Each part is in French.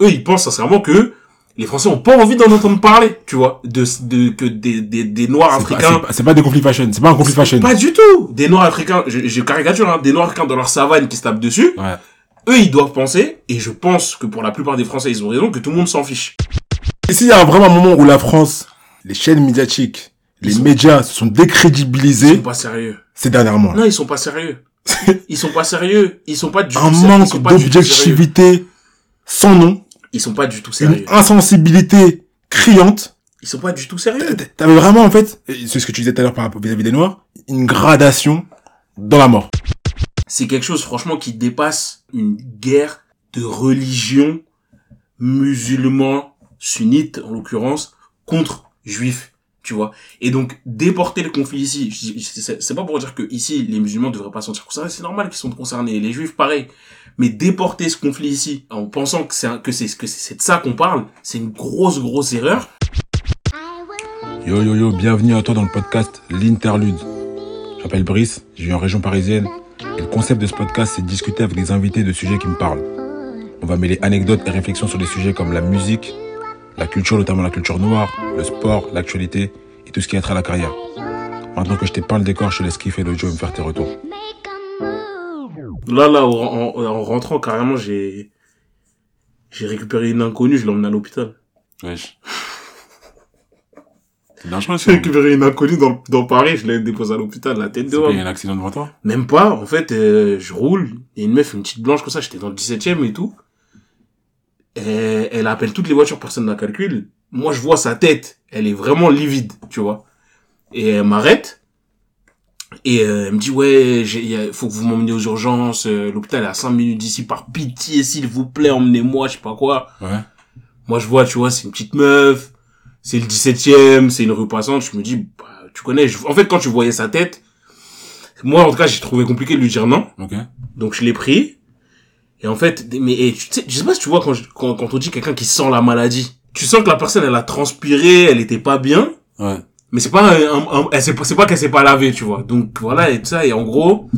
Eux, ils pensent sincèrement que les Français ont pas envie d'en entendre parler, tu vois, de, de que des, des, des Noirs africains. c'est pas- pas des conflits fashion. C'est pas un conflit fashion. Pas du tout. Des Noirs africains, je, je caricature, hein, des Noirs africains dans leur savane qui se tapent dessus. Ouais. Eux, ils doivent penser, et je pense que pour la plupart des Français, ils ont raison, que tout le monde s'en fiche. Ici, il y a vraiment un moment où la France, les chaînes médiatiques, les Ils sont- médias se sont Ils décrédibilisés sont pas sérieux. ces dernièrement. Non, ils sont pas sérieux. Ils sont pas sérieux. Ils sont pas du Un tout. Ils manque d'objectivité sans nom, Ils sont pas du tout une sérieux. insensibilité criante. Ils sont pas du tout sérieux. T'avais vraiment, en fait, c'est ce que tu disais tout à l'heure par rapport vis-à-vis des Noirs, une gradation dans la mort. C'est quelque chose, franchement, qui dépasse une guerre de religion musulmans, sunnites, en l'occurrence, contre juifs. Tu vois. Et donc, déporter le conflit ici, c'est pas pour dire que ici, les musulmans devraient pas se sentir concernés, c'est normal qu'ils sont concernés, les juifs, pareil. Mais déporter ce conflit ici, en pensant que c'est que c'est que c'est de ça qu'on parle, c'est une grosse, grosse erreur. Yo yo yo, bienvenue à toi dans le podcast L'Interlude. Je m'appelle Brice, je vis en région parisienne. Et le concept de ce podcast, c'est de discuter avec des invités de sujets qui me parlent. On va mêler anecdotes et réflexions sur des sujets comme la musique, la culture, notamment la culture noire, le sport, l'actualité et tout ce qui a trait à la carrière. Maintenant que je t'ai peint le décor, je te laisse kiffer le jeu et me faire tes retours. Là, là, en, en- en rentrant, carrément, j'ai, j'ai récupéré une inconnue, je l'ai emmenée à l'hôpital. Wesh. C'est dangereux J'ai récupéré une inconnue dans, dans Paris, je l'ai déposée à l'hôpital, la tête de homme. un accident devant toi? Même pas, en fait, euh, je roule, et une meuf, une petite blanche comme ça, j'étais dans le 17ème et tout. Et elle appelle toutes les voitures, personne n'a calcul. Moi, je vois sa tête, elle est vraiment livide, tu vois. Et elle m'arrête. Et euh, elle me dit, ouais, a- faut que vous m'emmenez aux urgences, euh, l'hôpital est à 5 minutes d'ici, par pitié, s'il vous plaît, emmenez-moi, je sais pas quoi. Ouais. Moi, je vois, tu vois, c'est une petite meuf, c'est le 17ème, c'est une rue passante, je me dis, bah, tu connais, je- en fait, quand tu voyais sa tête, moi, en tout cas, j'ai trouvé compliqué de lui dire non, Ok. donc je l'ai pris, et en fait, mais, et, tu sais, je sais pas si tu vois quand, je- quand, quand on dit quelqu'un qui sent la maladie, tu sens que la personne, elle a transpiré, elle était pas bien, Ouais. Mais c'est pas un, un- c'est pas qu'elle s'est pas lavée, tu vois. Donc, voilà, et tout ça, et en gros,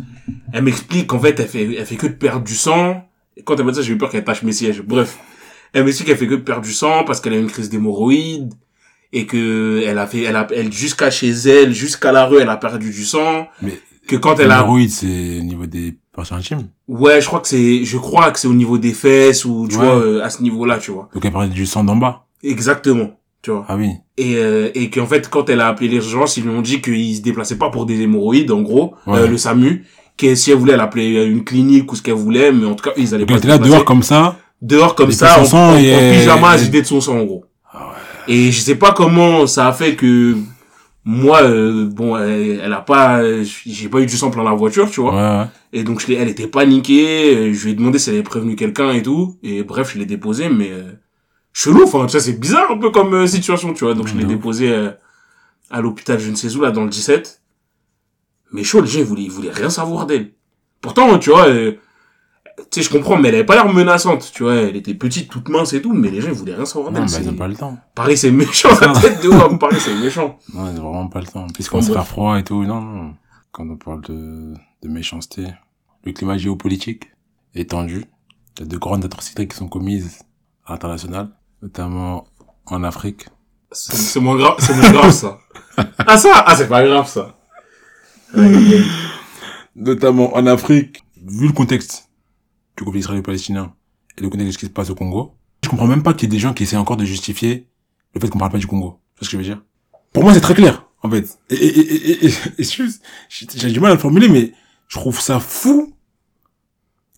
elle m'explique qu'en fait, elle fait, elle fait que de perdre du sang, et quand elle m'a dit ça, j'ai eu peur qu'elle tâche mes sièges, bref. Elle m'explique qu'elle fait que de perdre du sang parce qu'elle a une crise d'hémorroïdes, et que elle a fait, elle a, elle, jusqu'à chez elle, jusqu'à la rue, elle a perdu du sang, Mais que quand elle a, l'hémorroïde, c'est au niveau des parties intimes? ouais, je crois que c'est, je crois que c'est au niveau des fesses, ou, tu Ouais. vois, euh, à ce niveau-là, tu vois. Donc elle parlait du sang d'en bas. Exactement, tu vois. Ah oui. Et, euh, et qu'en fait, quand elle a appelé les urgences, ils lui ont dit qu'ils se déplaçaient pas pour des hémorroïdes, en gros, Ouais. euh, le SAMU, que si elle voulait, elle appelait une clinique ou ce qu'elle voulait, mais en tout cas, ils allaient Donc pas elle était là dehors comme ça. dehors comme ça, en, son sang, en- et- en pyjama, à et- vider de son sang, en gros. Ah Et je sais pas comment ça a fait que moi, euh, bon, elle, elle a pas, j'ai pas eu du sang plein la voiture, tu vois. Ouais, ouais. Et donc, je elle était paniquée. euh, Je lui ai demandé si elle avait prévenu quelqu'un et tout. Et bref, je l'ai déposé, mais euh, chelou. Enfin, ça c'est bizarre un peu comme euh, situation, tu vois. Donc, je l'ai déposé euh, à l'hôpital, je ne sais où là, dans le 17. Mais chaud, les gens ils voulaient, ils voulaient rien savoir d'elle. Pourtant, tu vois, euh, tu sais, je comprends, mais elle avait pas l'air menaçante, tu vois. Elle était petite, toute mince et tout, mais les gens ils voulaient rien savoir Non, d'elle. bah, C'est- pas le temps. Pareil, c'est méchant la tête de homme. Pareil, c'est méchant. Non, ils ont vraiment pas le temps. Puisqu'on se fait bref. froid et tout. Non, non. Quand on parle de, de méchanceté, le climat géopolitique est tendu. Il y a de grandes atrocités qui sont commises à l'international, notamment en Afrique. C'est moins grave, c'est moins grave ça. Ah ça, ah c'est pas grave ça. Notamment en Afrique, vu le contexte du conflit israélo-palestinien et le contexte de ce qui se passe au Congo, je comprends même pas qu'il y ait des gens qui essaient encore de justifier le fait qu'on parle pas du Congo. C'est ce que je veux dire? Pour moi, c'est très clair, en fait. Et, et, et, et, j'ai du mal à le formuler, mais je trouve ça fou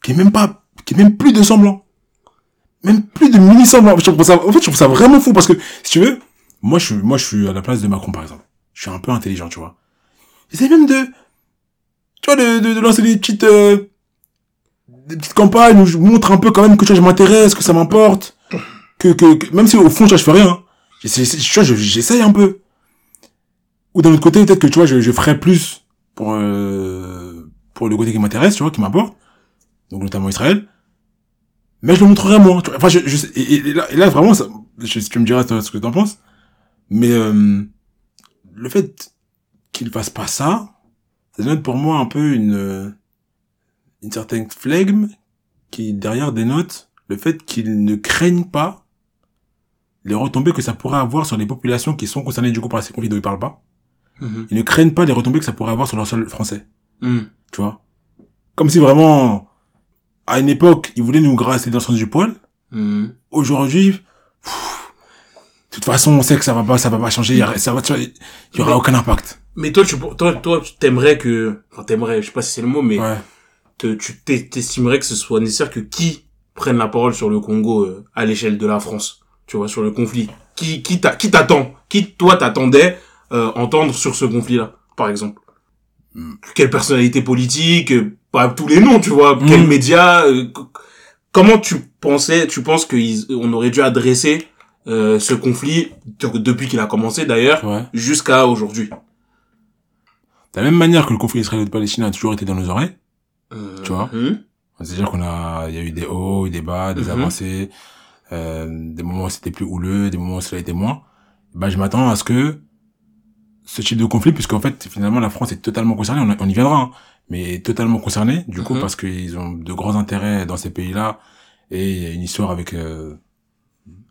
qu'il n'y ait même pas, qu'il n'y ait même plus de semblant. Même plus de mini-semblant. Je trouve ça, en fait, je trouve ça vraiment fou parce que, si tu veux, moi, je suis, moi, je suis à la place de Macron, par exemple. Je suis un peu intelligent, tu vois. J'essaie même de, tu vois, de, de, de lancer des petites, euh, des petites campagnes où je montre un peu quand même que tu vois, je m'intéresse, que ça m'importe, que, que, que- même si au fond, tu vois, je fais rien. j'essaye un peu. Ou d'un autre côté, peut-être que tu vois, je, je ferais plus pour, euh, pour le côté qui m'intéresse, tu vois, qui m'apporte. Donc, notamment Israël. Mais je le montrerai vois. Enfin, je, je, et, et là, et là, vraiment, ça, je, tu me diras ce que t'en penses. Mais, euh, le fait qu'il fasse pas ça, ça donne pour moi un peu une, euh, une certaine flegme qui derrière dénote le fait qu'ils ne craignent pas les retombées que ça pourrait avoir sur les populations qui sont concernées du coup par ces conflits dont ils parlent pas. Mhm. Ils ne craignent pas les retombées que ça pourrait avoir sur leur sol français. Mhm. Tu vois? Comme si vraiment, à une époque, ils voulaient nous grasser dans le sens du poil. Mhm. Aujourd'hui, de toute façon, on sait que ça va pas, ça va pas changer. Il ça va, il y aura Mais- aucun impact. Mais toi, tu, toi, toi, tu t'aimerais que, enfin, t'aimerais, je sais pas si c'est le mot, mais Ouais. te- tu t'es- t'estimerais que ce soit nécessaire que qui prenne la parole sur le Congo euh, à l'échelle de la France, tu vois, sur le conflit? Qui, qui t'a- qui t'attend, qui toi t'attendais euh, entendre sur ce conflit-là, par exemple? Hmm. Quelle personnalité politique, euh, pas tous les noms, tu vois, quels Hmm. médias. euh, comment tu pensais, tu penses qu'on aurait dû adresser euh, ce conflit de- depuis qu'il a commencé d'ailleurs Ouais. jusqu'à aujourd'hui? De la même manière que le conflit israélo-palestinien a toujours été dans nos oreilles. Euh, Tu vois hum, C'est-à-dire qu'on a, il y a eu des hauts, des bas, des Mhm. avancées, euh, des moments où c'était plus houleux, des moments où cela a été moins. Bah, je m'attends à ce que ce type de conflit, puisqu'en fait, finalement, la France est totalement concernée, on, on y viendra, hein, mais totalement concernée, du coup, Mhm. parce qu'ils ont de grands intérêts dans ces pays-là, et il y a une histoire avec, euh,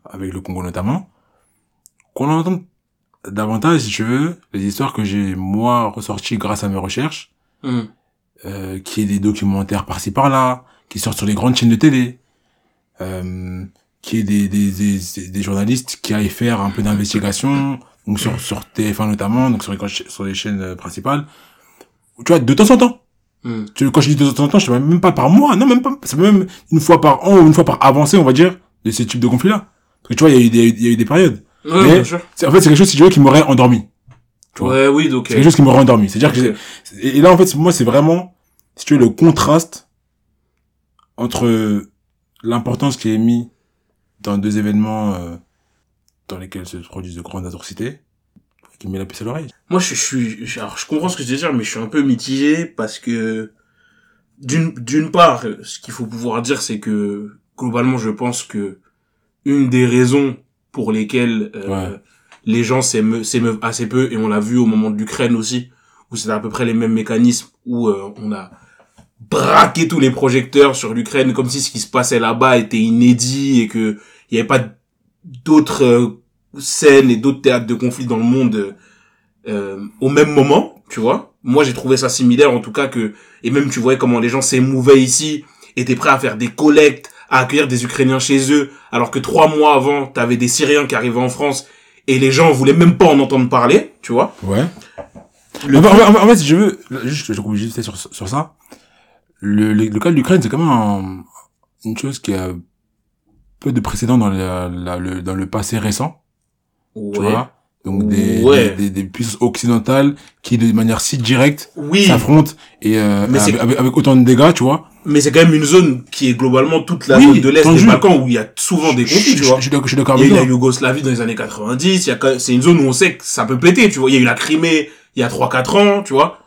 avec le Congo notamment, qu'on en entende davantage, si tu veux, les histoires que j'ai, moi, ressorties grâce à mes recherches, hum. euh, qui est des documentaires par-ci par-là, qui sortent sur les grandes chaînes de télé, euh, qui est des, des, des, des journalistes qui aillent faire un peu d'investigation, donc sur, sur TF1 notamment, donc sur les, sur les chaînes euh, principales. Tu vois, de temps en temps. Tu, quand je dis de temps en temps, je sais même pas par mois, non, même pas, c'est même une fois par an ou une fois par avancée, on va dire, de ce type de conflit-là. Parce que tu vois, il y a eu des, il y a eu des périodes. Ouais, Mais- bien sûr. C'est- En fait, c'est quelque chose, si tu veux, qui m'aurait endormi. Tu vois. Ouais, oui, donc. C'est quelque chose qui m'aurait endormi. C'est-à-dire que Ok. j'ai- et là, en fait, pour moi, c'est vraiment, si tu veux, le contraste entre l'importance qui est mis dans deux événements euh, dans lesquels se produisent de grandes atrocités, qui met la puce à l'oreille. Moi, je, je suis, je- alors, je comprends ce que tu veux dire, mais je suis un peu mitigé parce que, d'une, d'une part, ce qu'il faut pouvoir dire, c'est que, globalement, je pense que une des raisons pour lesquelles euh, Ouais. les gens s'émeuvent, assez peu, et on l'a vu au moment de l'Ukraine aussi, où c'était à peu près les mêmes mécanismes, où euh, on a braqué tous les projecteurs sur l'Ukraine comme si ce qui se passait là-bas était inédit et que il y avait pas d'autres euh, scènes et d'autres théâtres de conflit dans le monde euh, au même moment, tu vois. Moi, j'ai trouvé ça similaire, en tout cas que, et même tu voyais comment les gens s'émouvaient ici, étaient prêts à faire des collectes, à accueillir des Ukrainiens chez eux, alors que trois mois avant, t'avais des Syriens qui arrivaient en France et les gens voulaient même pas en entendre parler, tu vois. Ouais. Le en, fait, en fait- en fait, si je veux, juste, je juste sur, sur ça. Le, le, le cas de l'Ukraine, c'est quand même un- une chose qui a peu de précédents dans, la, la- le, dans le passé récent. Ouais. Tu vois Donc des, Ouais. des, des, des puissances occidentales qui, de manière si directe, Oui, s'affrontent et euh, Mais avec, avec, avec autant de dégâts, tu vois. mais c'est quand même une zone qui est globalement toute la Oui, zone de l'Est des Balkans où il y a souvent des conflits, tu vois. je suis d'accord- je suis d'accord Il y a eu la. Yougoslavie dans les années 90, il y a c'est une zone où on sait que ça peut péter, tu vois. Il y a eu la Crimée il y a 3-4 ans, tu vois.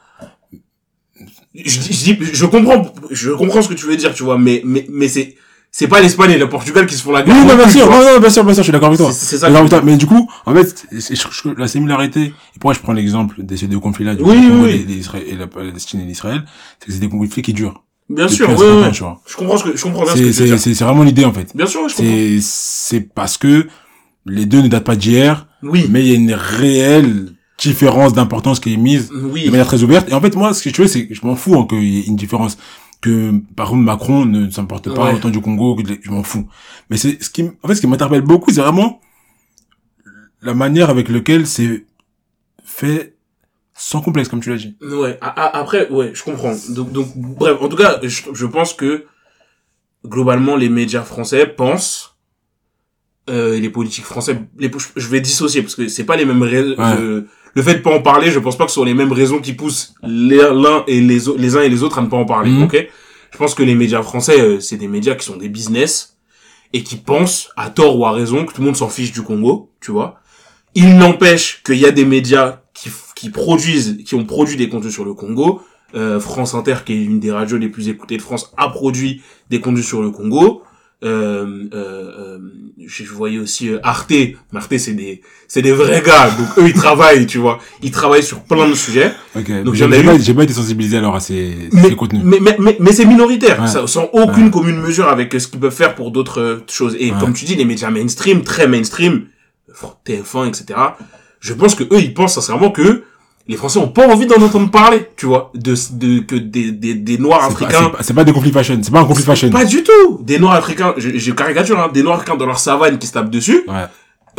Je, je, je comprends, je comprends ce que tu veux dire, tu vois, mais, mais, mais c'est, c'est pas l'Espagne et le Portugal qui se font la guerre. Oui, non, bien sûr, tu non, non, bien sûr, bien sûr, je suis d'accord avec toi. C'est- ça que-. Mais du coup, en fait, c'est- je- je- la similarité, et pourquoi je prends l'exemple de ces deux conflits-là, du Oui, Congo oui, et oui. des Isra- et la Palestine et l'Israël, c'est que c'est des conflits qui durent. Bien sûr, oui, certain oui, temps, oui. tu vois. Je comprends ce que, je comprends bien ce que tu veux c'est, dire. c'est, c'est vraiment l'idée, en fait. Bien sûr, je comprends. C'est, c'est parce que les deux ne datent pas d'hier, Oui. mais il y a une réelle différence d'importance qui est mise Oui. de manière très ouverte. Et en fait, moi, ce que je veux, c'est que je m'en fous hein, qu'il y ait une différence. Que, par exemple, Macron ne s'importe pas Ouais. autant du Congo, que je m'en fous. Mais c'est, ce qui, en fait, ce qui m'interpelle beaucoup, c'est vraiment la manière avec laquelle c'est fait sans complexe, comme tu l'as dit. Ouais. a- a- Après, ouais, je comprends. Donc, donc, bref, en tout cas, je, je pense que globalement, les médias français pensent, euh, les politiques français, les, je vais dissocier parce que c'est pas les mêmes. Ouais. Le fait de pas en parler, je pense pas que ce sont les mêmes raisons qui poussent les- l'un et les, uns et les autres à ne pas en parler. Mhm. Ok? Je pense que les médias français, euh, c'est des médias qui sont des business et qui pensent, à tort ou à raison, que tout le monde s'en fiche du Congo, tu vois? Il n'empêche qu'il y a des médias qui produisent, qui ont produit des contenus sur le Congo. Euh, France Inter, qui est une des radios les plus écoutées de France, a produit des contenus sur le Congo. Euh, euh, euh, je voyais aussi Arte. Arte, c'est des, c'est des vrais gars. Donc eux, ils travaillent, tu vois. Ils travaillent sur plein de sujets. Ok. Donc, j'ai ai pas, j'ai pas été sensibilisé alors à ces, Mais, ces contenus. mais, mais, mais, mais c'est minoritaire, Ouais. ça, sans aucune Ouais. commune mesure avec ce qu'ils peuvent faire pour d'autres choses. Et Ouais. comme tu dis, les médias mainstream, très mainstream, TF1, etc. Je pense que eux, ils pensent sincèrement que les Français ont pas envie d'en entendre parler, tu vois, de, de que des, des, des Noirs africains. c'est pas- pas des conflits fashion. C'est pas un conflit fashion. Pas du tout. Des Noirs africains, je, je caricature, hein, des Noirs africains dans leur savane qui se tapent dessus. Ouais.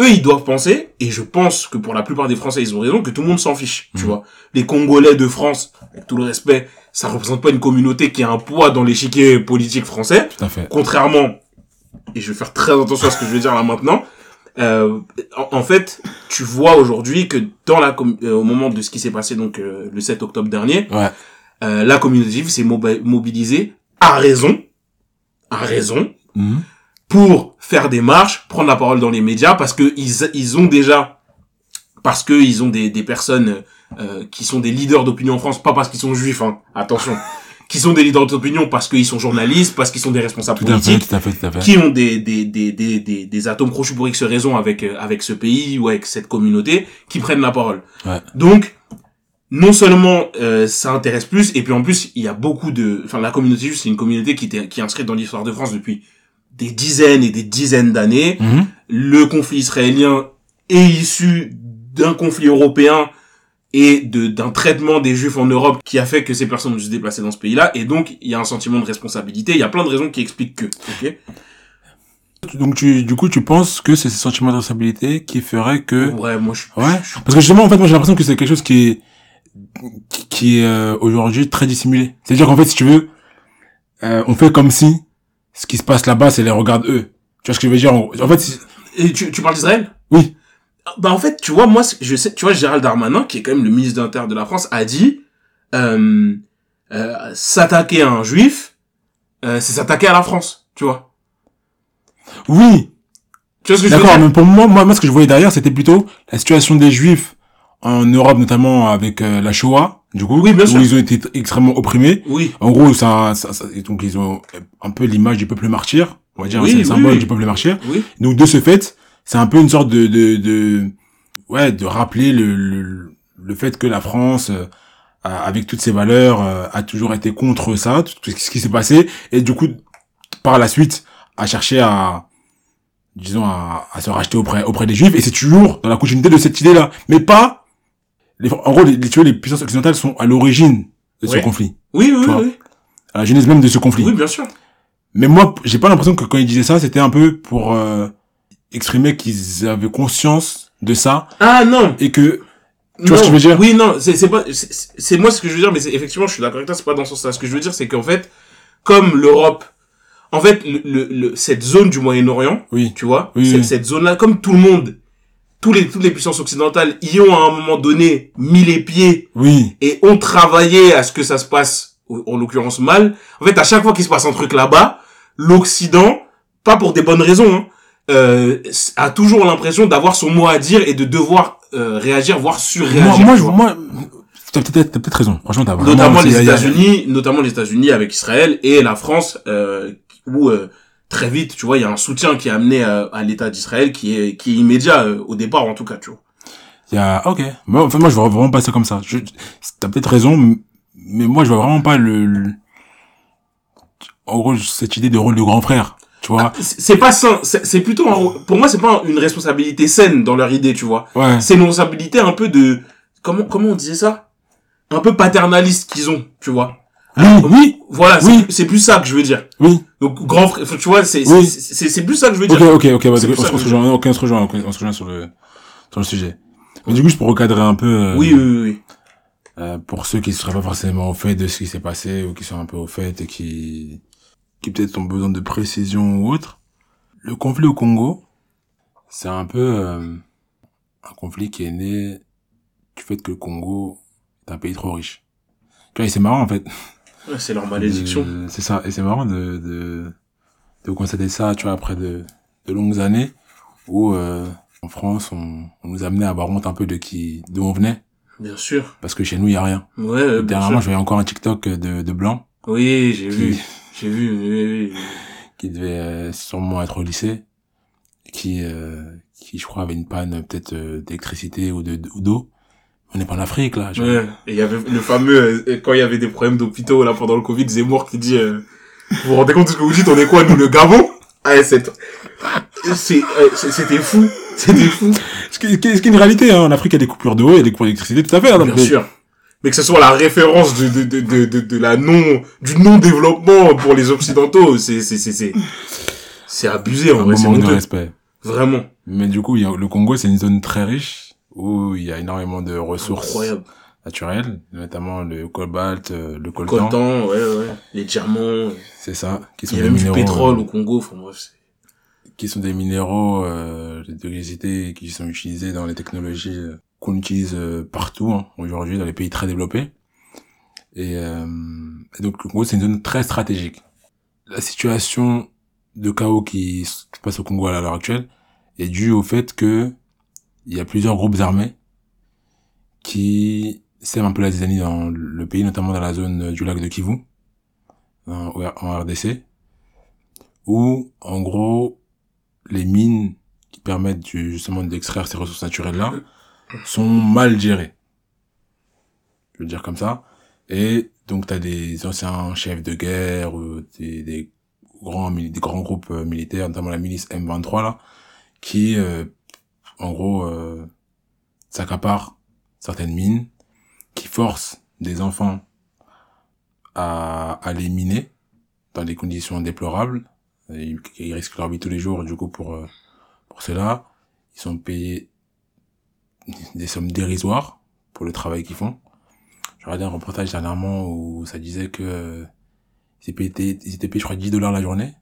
Eux, ils doivent penser, et je pense que pour la plupart des Français, ils ont raison, que tout le monde s'en fiche, tu Mhm. vois. Les Congolais de France, avec tout le respect, ça représente pas une communauté qui a un poids dans l'échiquier politique français. Tout à fait. Contrairement, et je vais faire très attention à ce que je vais dire là maintenant, euh, en, en fait, tu vois aujourd'hui que dans la euh, au moment de ce qui s'est passé donc euh, le 7 octobre dernier, Ouais. euh, la communauté juive s'est mobi- mobilisée à raison, à raison, Mhm. pour faire des marches, prendre la parole dans les médias, parce que ils, ils ont déjà, parce que ils ont des, des personnes euh, qui sont des leaders d'opinion en France, pas parce qu'ils sont juifs, hein, attention, qui sont des leaders d'opinion parce qu'ils sont journalistes, parce qu'ils sont des responsables Tout à fait, politiques, tout fait, tout qui ont des des des des des, des atomes crochus pour X raisons avec euh, avec ce pays ou avec cette communauté, qui prennent la parole. Ouais. Donc non seulement euh, ça intéresse plus, et puis en plus il y a beaucoup de, enfin la communauté juive c'est une communauté qui qui est inscrite dans l'histoire de France depuis des dizaines et des dizaines d'années. Mhm. Le conflit israélien est issu d'un conflit européen et de d'un traitement des juifs en Europe qui a fait que ces personnes ont dû se déplacer dans ce pays-là et donc il y a un sentiment de responsabilité, il y a plein de raisons qui expliquent que, OK Donc tu, du coup, tu penses que c'est ce sentiment de responsabilité qui ferait que, Ouais, moi je ouais. Parce que justement, en fait, moi, j'ai l'impression que c'est quelque chose qui est, qui, est euh, aujourd'hui très dissimulé. C'est-à-dire qu'en fait, si tu veux, euh, on fait comme si ce qui se passe là-bas, c'est les regarde eux. Tu vois ce que je veux dire? En en fait, c'est- Et tu, tu parles d'Israël? Oui. Bah en fait, tu vois, moi, je sais, tu vois, Gérald Darmanin, qui est quand même le ministre de l'Intérieur de la France, a dit euh, euh, s'attaquer à un juif, euh, c'est s'attaquer à la France, tu vois. oui, Tu vois ce que je veux D'accord, dire? mais pour moi, moi, moi, ce que je voyais derrière, c'était plutôt la situation des Juifs en Europe, notamment avec la Shoah, du coup, Oui, bien où sûr. ils ont été extrêmement opprimés. Oui, En gros, ça, ça, ça- et donc ils ont un peu l'image du peuple martyr, on va dire, Oui, c'est le oui, symbole du peuple martyr. oui, Donc de ce fait, c'est un peu une sorte de, de, de ouais, de rappeler le, le, le fait que la France, euh, avec toutes ses valeurs, euh, a toujours été contre ça, tout ce qui s'est passé, et du coup, par la suite, a cherché à, disons, à, à se racheter auprès, auprès des Juifs, et c'est toujours dans la continuité de cette idée-là, mais pas, les, en gros, les, les, tu vois, les puissances occidentales sont à l'origine de ce Oui. conflit, oui, oui, oui, à la genèse même de ce conflit. oui, bien sûr. Mais moi, j'ai pas l'impression que quand ils disaient ça, c'était un peu pour euh, exprimer qu'ils avaient conscience de ça Ah non, et que tu vois ce que je veux dire? Oui, non, c'est c'est pas, c'est- moi ce que je veux dire, mais effectivement, je suis d'accord avec toi, c'est pas dans ce sens-là. Ce que je veux dire, c'est qu'en fait, comme l'Europe, en fait, le, le, le- cette zone du Moyen-Orient, oui, tu vois, Oui, cette, oui. cette zone-là, comme tout le monde, tous les, toutes les puissances occidentales y ont à un moment donné mis les pieds oui, et ont travaillé à ce que ça se passe, en l'occurrence mal. En fait, à chaque fois qu'il se passe un truc là-bas, l'Occident, pas pour des bonnes raisons, hein, euh, a toujours l'impression d'avoir son mot à dire et de devoir euh, réagir, voire moi, surréagir. moi, vois. moi, t'as peut-être, peut-être raison. Franchement, t'as notamment les États-Unis, notamment les États-Unis avec Israël et la France, euh, où euh, très vite, tu vois, il y a un soutien qui est amené euh, à l'État d'Israël qui est qui est immédiat euh, au départ en tout cas, tu vois. Il y a, ok. Moi, enfin, moi, je vois vraiment pas ça comme ça. Je, t'as peut-être raison, mais moi, je vois vraiment pas le, le- en gros, cette idée de rôle de grand frère. Tu vois? C'est c'est pas sain, c'est plutôt un- pour moi c'est pas une responsabilité saine dans leur idée, tu vois. Ouais. C'est une responsabilité un peu de comment comment on disait ça? Un peu paternaliste qu'ils ont, tu vois. Oui, oui, Voilà, c'est- Oui. c'est plus ça que je veux dire. oui. Donc grand frère, tu vois, c'est Oui. c'est- plus ça que je veux dire. Ok, ok, ok, on, se- je- rejoint, ok, on se rejoint, on se rejoint sur le, sur le sujet. Mais du coup, juste pour recadrer un peu, euh, Oui, oui, oui, oui. euh, pour ceux qui ne seraient pas forcément au fait de ce qui s'est passé, ou qui sont un peu au fait et qui, qui peut-être ont besoin de précision ou autre, le conflit au Congo, c'est un peu, euh, un conflit qui est né du fait que le Congo est un pays trop riche. Tu vois, et c'est marrant, en fait. Ouais, C'est leur malédiction. C'est ça, et c'est marrant de, de, de constater ça, tu vois, après de, de longues années où, euh, en France, on, on nous amenait à avoir honte un peu de qui, d'où on venait, Bien sûr. parce que chez nous, il y a rien. Ouais, Dernièrement, je voyais encore un TikTok de, de blanc Oui, j'ai vu. J'ai vu. oui, oui, oui. qui devait euh, sûrement être au lycée, qui, euh, qui je crois avait une panne peut-être euh, d'électricité ou de ou d'eau. On n'est pas en Afrique là. genre. Ouais. Et il y avait le fameux, euh, quand il y avait des problèmes d'hôpitaux, là, pendant le Covid, Zemmour qui dit, euh, vous vous rendez compte de ce que vous dites, on est quoi, nous, le Gabon? Ah, c'est, c'est, euh, c'est- c'était fou. C'était fou. Ce qui, ce qui est ce qui est une réalité, hein. En Afrique, il y a des coupures d'eau, il y a des coupures d'électricité, tout à fait. hein. Bien Mais- sûr. Mais que ce soit la référence de, de, de, de, de, de la non, du non-développement pour les Occidentaux, c'est, c'est, c'est, c'est, c'est abusé, en Un vrai, c'est de respect. Vraiment. Mais du coup, il y a, le Congo, c'est une zone très riche où il y a énormément de ressources Incroyable. naturelles, notamment le cobalt, euh, le coltan. Coltan, ouais, ouais. Les diamants. C'est ça. Qui Il sont y a même du pétrole euh, au Congo, enfin bref. c'est- qui sont des minéraux euh, de qui sont utilisés dans les technologies euh, qu'on utilise euh, partout hein, aujourd'hui dans les pays très développés. Et, euh, donc le Congo c'est une zone très stratégique. La situation de chaos qui se passe au Congo à l'heure actuelle est due au fait que il y a plusieurs groupes armés qui sèment un peu la zizanie dans le pays, notamment dans la zone du lac de Kivu, en en RDC, où en gros les mines qui permettent justement d'extraire ces ressources naturelles là sont mal gérées. Je veux dire comme ça. Et donc t'as des anciens chefs de guerre ou des, des grands des grands groupes euh, militaires, notamment la milice M23 là, qui euh, en gros euh, s'accaparent certaines mines, qui forcent des enfants à, à les miner dans des conditions déplorables. Ils, ils risquent leur vie tous les jours, du coup, pour, euh, pour cela. Ils sont payés des sommes dérisoires pour le travail qu'ils font. J'ai regardé un reportage dernièrement où ça disait que euh, ils étaient payés, ils étaient payés, je crois, 10 dollars la journée.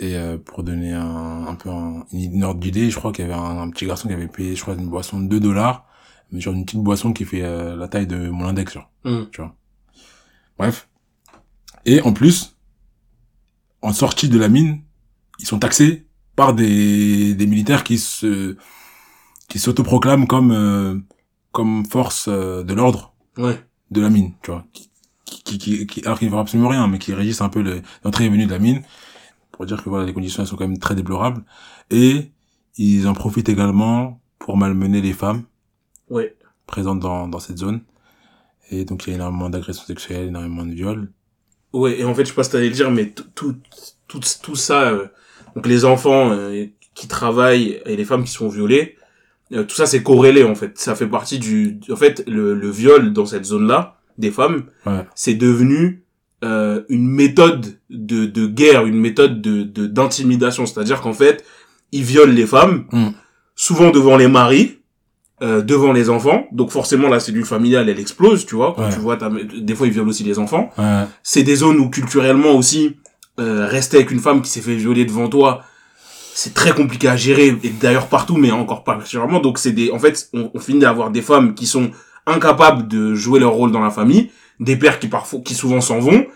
Et euh, pour donner un, un peu un, une ordre d'idée, je crois qu'il y avait un, un petit garçon qui avait payé, je crois, une boisson de 2 dollars, mais genre une petite boisson qui fait euh, la taille de mon index, genre. Hum. Tu vois. Bref. Et en plus, en sortie de la mine, ils sont taxés par des, des militaires qui se qui s'autoproclament comme euh, comme force euh, de l'ordre Ouais. de la mine, tu vois. Qui, qui, qui, qui- alors qu'ils ne font absolument rien, mais qui régissent un peu le- l'entrée et venue de la mine pour dire que voilà les conditions elles sont quand même très déplorables et ils en profitent également pour malmener les femmes Ouais. présentes dans dans cette zone et donc il y a énormément d'agressions sexuelles, énormément de viols. Ouais, et en fait, je sais pas si t'allais le dire, mais tout, tout, tout, tout ça, euh, donc les enfants euh, qui travaillent et les femmes qui sont violées, euh, tout ça c'est corrélé en fait. Ça fait partie du, en fait, le, le viol dans cette zone-là des femmes, Ouais. c'est devenu euh, une méthode de, de guerre, une méthode de de- d'intimidation. C'est-à-dire qu'en fait, ils violent les femmes, Mm. souvent devant les maris, euh, devant les enfants. Donc forcément, la cellule familiale, elle explose, tu vois. Quand Ouais. tu vois, des fois, ils violent aussi les enfants Ouais. c'est des zones où culturellement aussi euh, rester avec une femme qui s'est fait violer devant toi c'est très compliqué à gérer et d'ailleurs partout mais encore particulièrement. Donc c'est des en fait on, on finit d'avoir des femmes qui sont incapables de jouer leur rôle dans la famille des pères qui parfois qui souvent s'en vont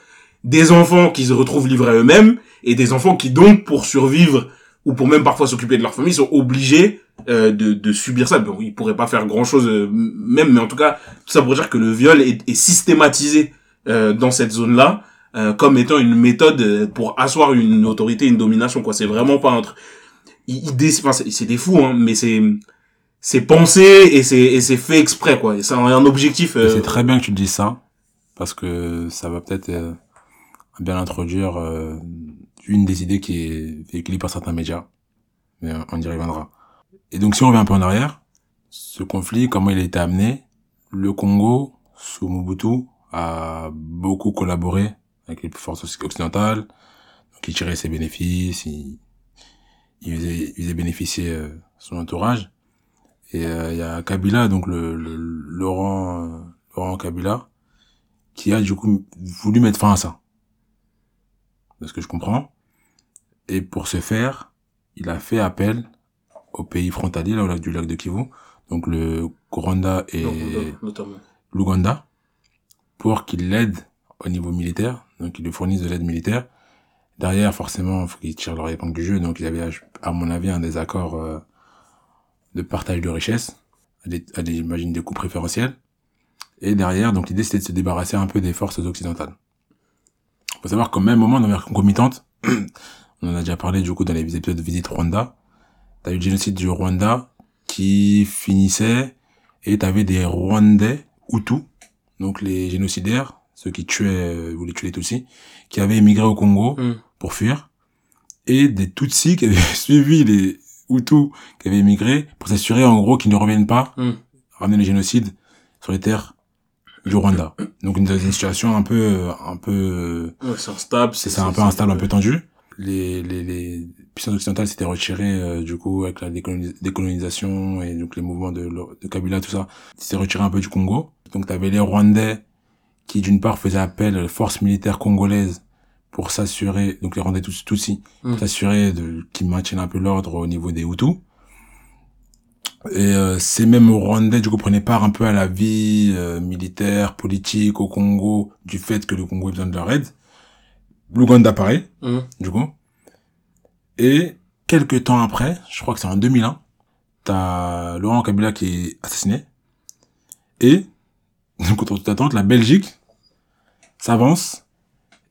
des enfants qui se retrouvent livrés à eux-mêmes et des enfants qui donc pour survivre ou pour même parfois s'occuper de leur famille sont obligés euh, de, de subir ça. Bon ils pourraient pas faire grand chose même mais en tout cas tout ça pour dire que le viol est, est systématisé euh, dans cette zone là comme étant une méthode euh, pour asseoir une autorité une domination quoi c'est vraiment pas un truc il, il dé- enfin, c'est des fous hein mais c'est c'est pensé et c'est et c'est fait exprès quoi et c'est un, un objectif euh, C'est très bien que tu dises ça, parce que ça va peut-être euh, bien introduire euh, une des idées qui est véhiculée par certains médias. Mais euh, on y reviendra. Et donc si on revient un peu en arrière, ce conflit, comment il a été amené, le Congo, sous Mobutu, a beaucoup collaboré avec les forces occidentales, donc il tirait ses bénéfices, il, il, faisait, il faisait bénéficier euh, son entourage. Et euh, il y a Kabila, donc le, le Laurent, euh, Laurent Kabila, qui a du coup voulu mettre fin à ça. De ce que je comprends. Et pour ce faire, il a fait appel aux pays frontaliers, là, au lac du lac de Kivu, donc le Rwanda et l'Ouganda, pour qu'il l'aide au niveau militaire, donc ils lui fournissent de l'aide militaire. Derrière, forcément, il faut qu'ils tirent leur épingle du jeu, donc il y avait, à mon avis, un désaccord euh, de partage de richesses, à des, j'imagine, des coûts préférentiels. Et derrière, donc l'idée c'était de se débarrasser un peu des forces occidentales. faut savoir qu'au même moment, de manière concomitante, on en a déjà parlé du coup dans les épisodes de Visite Rwanda. T'as eu le génocide du Rwanda qui finissait et t'avais des Rwandais Hutus, donc les génocidaires, ceux qui tuaient, euh, voulaient tuer les Tutsis, qui avaient émigré au Congo Mm. pour fuir, et des Tutsis qui avaient suivi les Hutus qui avaient émigré pour s'assurer en gros qu'ils ne reviennent pas Mm. ramener le génocide sur les terres du Rwanda. Donc une, une situation un peu, euh, un peu, Ouais, c'est instable. c'est un peu instable, un peu tendu. Les, les, les puissances occidentales s'étaient retirées, euh, du coup, avec la décolonis- décolonisation et donc les mouvements de, de Kabila, tout ça, s'étaient retirés un peu du Congo. Donc t'avais les Rwandais qui, d'une part, faisaient appel aux forces militaires congolaises pour s'assurer, donc les Rwandais tous, Tutsis, Mm. pour s'assurer de, qu'ils maintiennent un peu l'ordre au niveau des Hutus. Et euh, ces mêmes Rwandais, du coup, prenaient part un peu à la vie euh, militaire, politique au Congo, du fait que le Congo a besoin de leur aide. L'Ouganda, pareil, Mm. du coup. Et quelques temps après, je crois que c'est en 2001, t'as Laurent Kabila qui est assassiné. Et, contre toute attente, la Belgique s'avance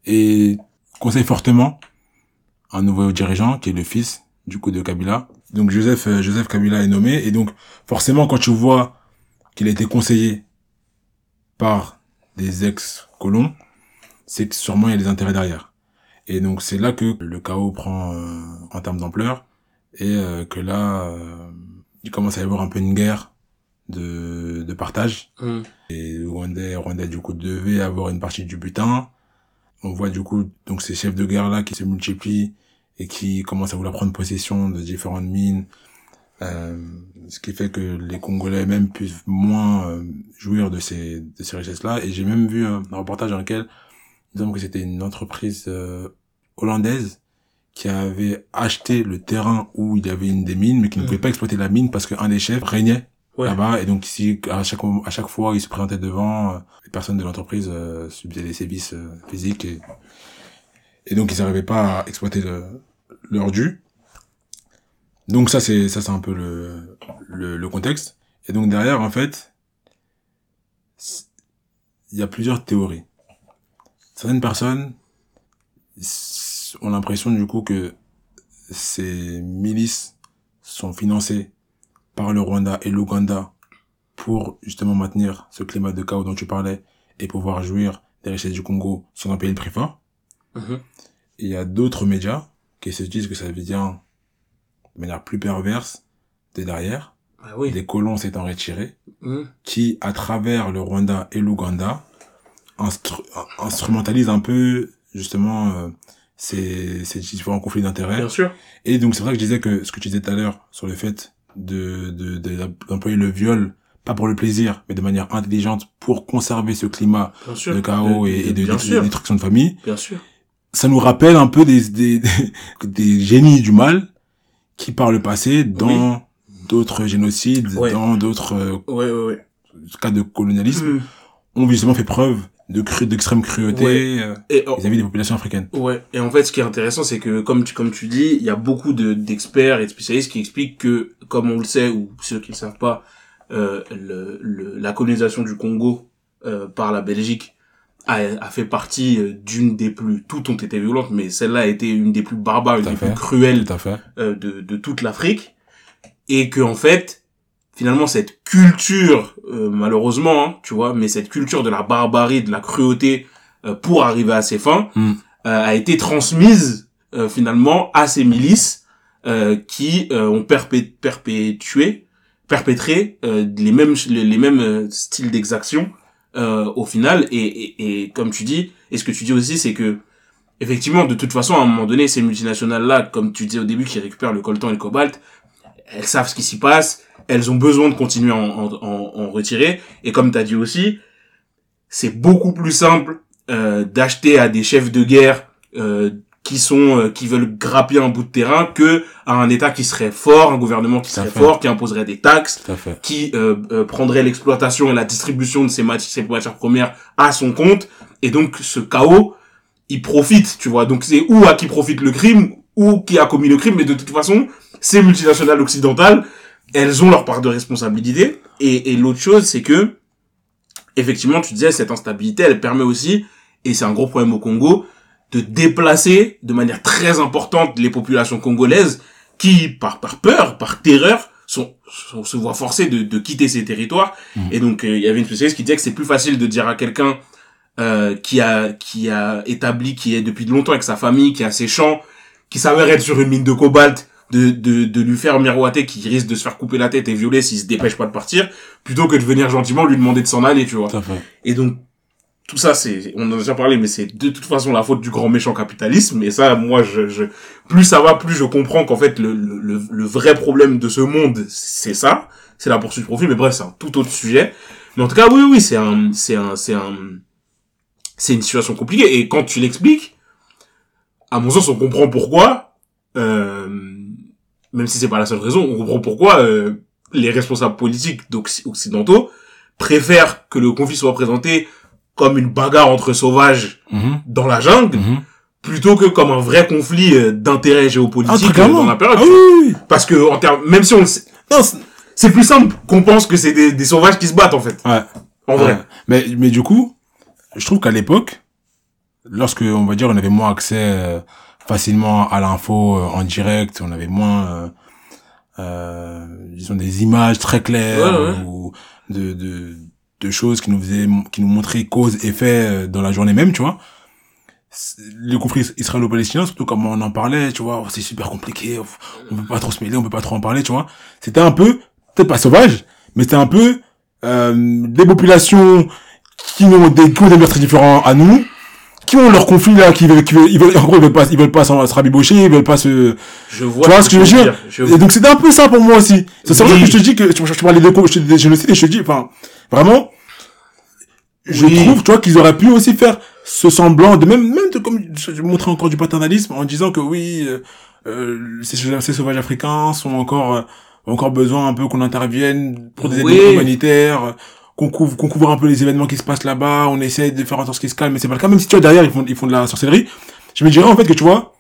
et conseille fortement un nouveau dirigeant qui est le fils du coup de Kabila. Donc Joseph euh, Joseph Kabila est nommé et donc forcément quand tu vois qu'il a été conseillé par des ex-colons, c'est que sûrement il y a des intérêts derrière. Et donc c'est là que le chaos prend euh, en termes d'ampleur et euh, que là euh, il commence à y avoir un peu une guerre de, de partage. Mm. Et les Rwandais, Rwandais du coup devaient avoir une partie du butin. On voit du coup donc ces chefs de guerre là qui se multiplient et qui commencent à vouloir prendre possession de différentes mines. Euh, ce qui fait que les Congolais même puissent moins euh, jouir de ces de ces richesses là. Et j'ai même vu un, un reportage dans lequel il me semble que c'était une entreprise euh, hollandaise qui avait acheté le terrain où il y avait une des mines, mais qui ne pouvait pas exploiter la mine parce qu'un des chefs régnait Là-bas. Et donc, si, à chaque, à chaque fois, il se présentait devant, euh, les personnes de l'entreprise euh, subisaient des sévices euh, physiques et, et donc ils n'arrivaient pas à exploiter le, leur dû. Donc ça, c'est, ça, c'est un peu le, le, contexte. Et donc derrière, en fait, il y a plusieurs théories. Certaines personnes ont l'impression du coup que ces milices sont financées par le Rwanda et l'Ouganda pour justement maintenir ce climat de chaos dont tu parlais et pouvoir jouir des richesses du Congo sans en payer le prix fort. Mhm. Il y a d'autres médias qui se disent que ça vient de manière plus perverse de derrière, Ah oui. des colons s'étant retirés, Mm. qui, à travers le Rwanda et l'Ouganda, instru instrumentalisent un peu, justement, euh, ces, ces différents conflits d'intérêts. Bien sûr. Et donc, c'est vrai que je disais que ce que tu disais tout à l'heure sur le fait de, de, de- d'employer le viol, pas pour le plaisir, mais de manière intelligente pour conserver ce climat sûr. de chaos De- et, et de, de- de destruction de famille. Bien sûr. Ça nous rappelle un peu des, des, des génies du mal qui, par le passé, dans d'autres génocides, Ouais. dans d'autres euh, Ouais, ouais, ouais. cas de colonialisme, Mm. ont justement fait preuve de cru, d'extrême cruauté Ouais. euh, Et, oh, vis-à-vis des populations africaines. Ouais, et en fait, ce qui est intéressant, c'est que, comme tu, comme tu dis, il y a beaucoup de, d'experts et de spécialistes qui expliquent que, comme on le sait, ou ceux qui le savent pas, euh, le, le, la colonisation du Congo euh, par la Belgique a, a fait partie euh, d'une des plus, toutes ont été violentes, mais celle-là a été une des plus barbares, une des fait. plus cruelles euh, de, de toute l'Afrique et que en fait finalement cette culture euh, malheureusement hein, tu vois mais cette culture de la barbarie de la cruauté euh, pour arriver à ses fins Mm. euh, a été transmise euh, finalement à ces milices euh, qui euh, ont perpé- perpétué perpétré euh, les mêmes les, les mêmes styles d'exaction euh, au final et, et, et comme tu dis et ce que tu dis aussi c'est que effectivement, de toute façon, à un moment donné, ces multinationales-là, comme tu disais au début, qui récupèrent le coltan et le cobalt, elles savent ce qui s'y passe, elles ont besoin de continuer à en, en, en- en retirer, et comme tu as dit aussi, c'est beaucoup plus simple euh, d'acheter à des chefs de guerre euh, qui sont euh, qui veulent grapper un bout de terrain que à un État qui serait fort, un gouvernement qui serait fort, qui imposerait des taxes, qui euh, euh, prendrait l'exploitation et la distribution de ces, mat- ces matières premières à son compte. Et donc ce chaos, il profite, tu vois. Donc c'est ou à qui profite le crime, ou qui a commis le crime, mais de toute façon, ces multinationales occidentales, elles ont leur part de responsabilité. Et, et l'autre chose, c'est que, effectivement, tu disais, cette instabilité, elle permet aussi, et c'est un gros problème au Congo, de déplacer de manière très importante les populations congolaises qui, par, par peur, par terreur, sont, sont- se voient forcés de, de quitter ces territoires. Mhm. Et donc, euh, il y avait une spécialiste qui disait que c'est plus facile de dire à quelqu'un euh, qui a qui a établi, qui est depuis longtemps avec sa famille, qui a ses champs, qui s'avère être sur une mine de cobalt, de, de, de lui faire miroiter qu'il risque de se faire couper la tête et violer s'il se dépêche pas de partir, plutôt que de venir gentiment lui demander de s'en aller, tu vois. Et donc, tout ça, c'est, on en a déjà parlé, mais c'est de toute façon la faute du grand méchant capitalisme. Et ça, moi, je, je plus ça va, plus je comprends qu'en fait, le, le, le, vrai problème de ce monde, c'est ça. C'est la poursuite du profit. Mais bref, c'est un tout autre sujet. Mais en tout cas, oui, oui, c'est un, c'est un, c'est un, c'est une situation compliquée. Et quand tu l'expliques, à mon sens, on comprend pourquoi, euh, même si c'est pas la seule raison, on comprend pourquoi, euh, les responsables politiques occidentaux préfèrent que le conflit soit présenté comme une bagarre entre sauvages Mhm. dans la jungle, Mhm. plutôt que comme un vrai conflit euh, d'intérêt Ah, géopolitique très euh, dans la période. Ah oui, oui. Parce que en termes, même si on le c'est- plus simple qu'on pense que c'est des, des sauvages qui se battent en fait. ouais. En vrai. Ouais. Mais, mais du coup, je trouve qu'à l'époque, lorsque, on va dire, on avait moins accès euh, facilement à l'info euh, en direct, on avait moins, euh, euh, disons, des images très claires Ouais, ouais. ou de, de, de choses qui nous faisaient, qui nous montraient cause effet euh, dans la journée même, tu vois. Le conflit israélo-palestinien, surtout comme on en parlait, tu vois, oh, c'est super compliqué, on peut pas trop se mêler, on peut pas trop en parler, tu vois. C'était un peu, peut-être pas sauvage, mais c'était un peu euh, des populations qui ont des, qui ont des mœurs très différents à nous, ont leur conflit là, qui qui veulent, ils veulent, en gros, ils veulent pas, ils veulent pas se rabibocher, ils veulent pas se, Je vois. tu vois ce que je veux dire? Je et donc c'était un peu ça pour moi aussi. C'est pour ça que je te dis que, tu, tu parlais de, je, je le et je te dis, enfin, vraiment, je Oui. trouve, tu vois, qu'ils auraient pu aussi faire ce semblant de même, même de, comme, je je montrer encore du paternalisme en disant que oui, euh, euh, ces, ces sauvages africains sont encore, euh, ont encore besoin un peu qu'on intervienne pour des aides Oui. humanitaires, qu'on couvre, qu'on couvre un peu les événements qui se passent là-bas, on essaie de faire en sorte qu'ils se calment, mais c'est pas le cas, même si tu vois derrière, ils font, ils font de la sorcellerie. Je me dirais, en fait, que tu vois,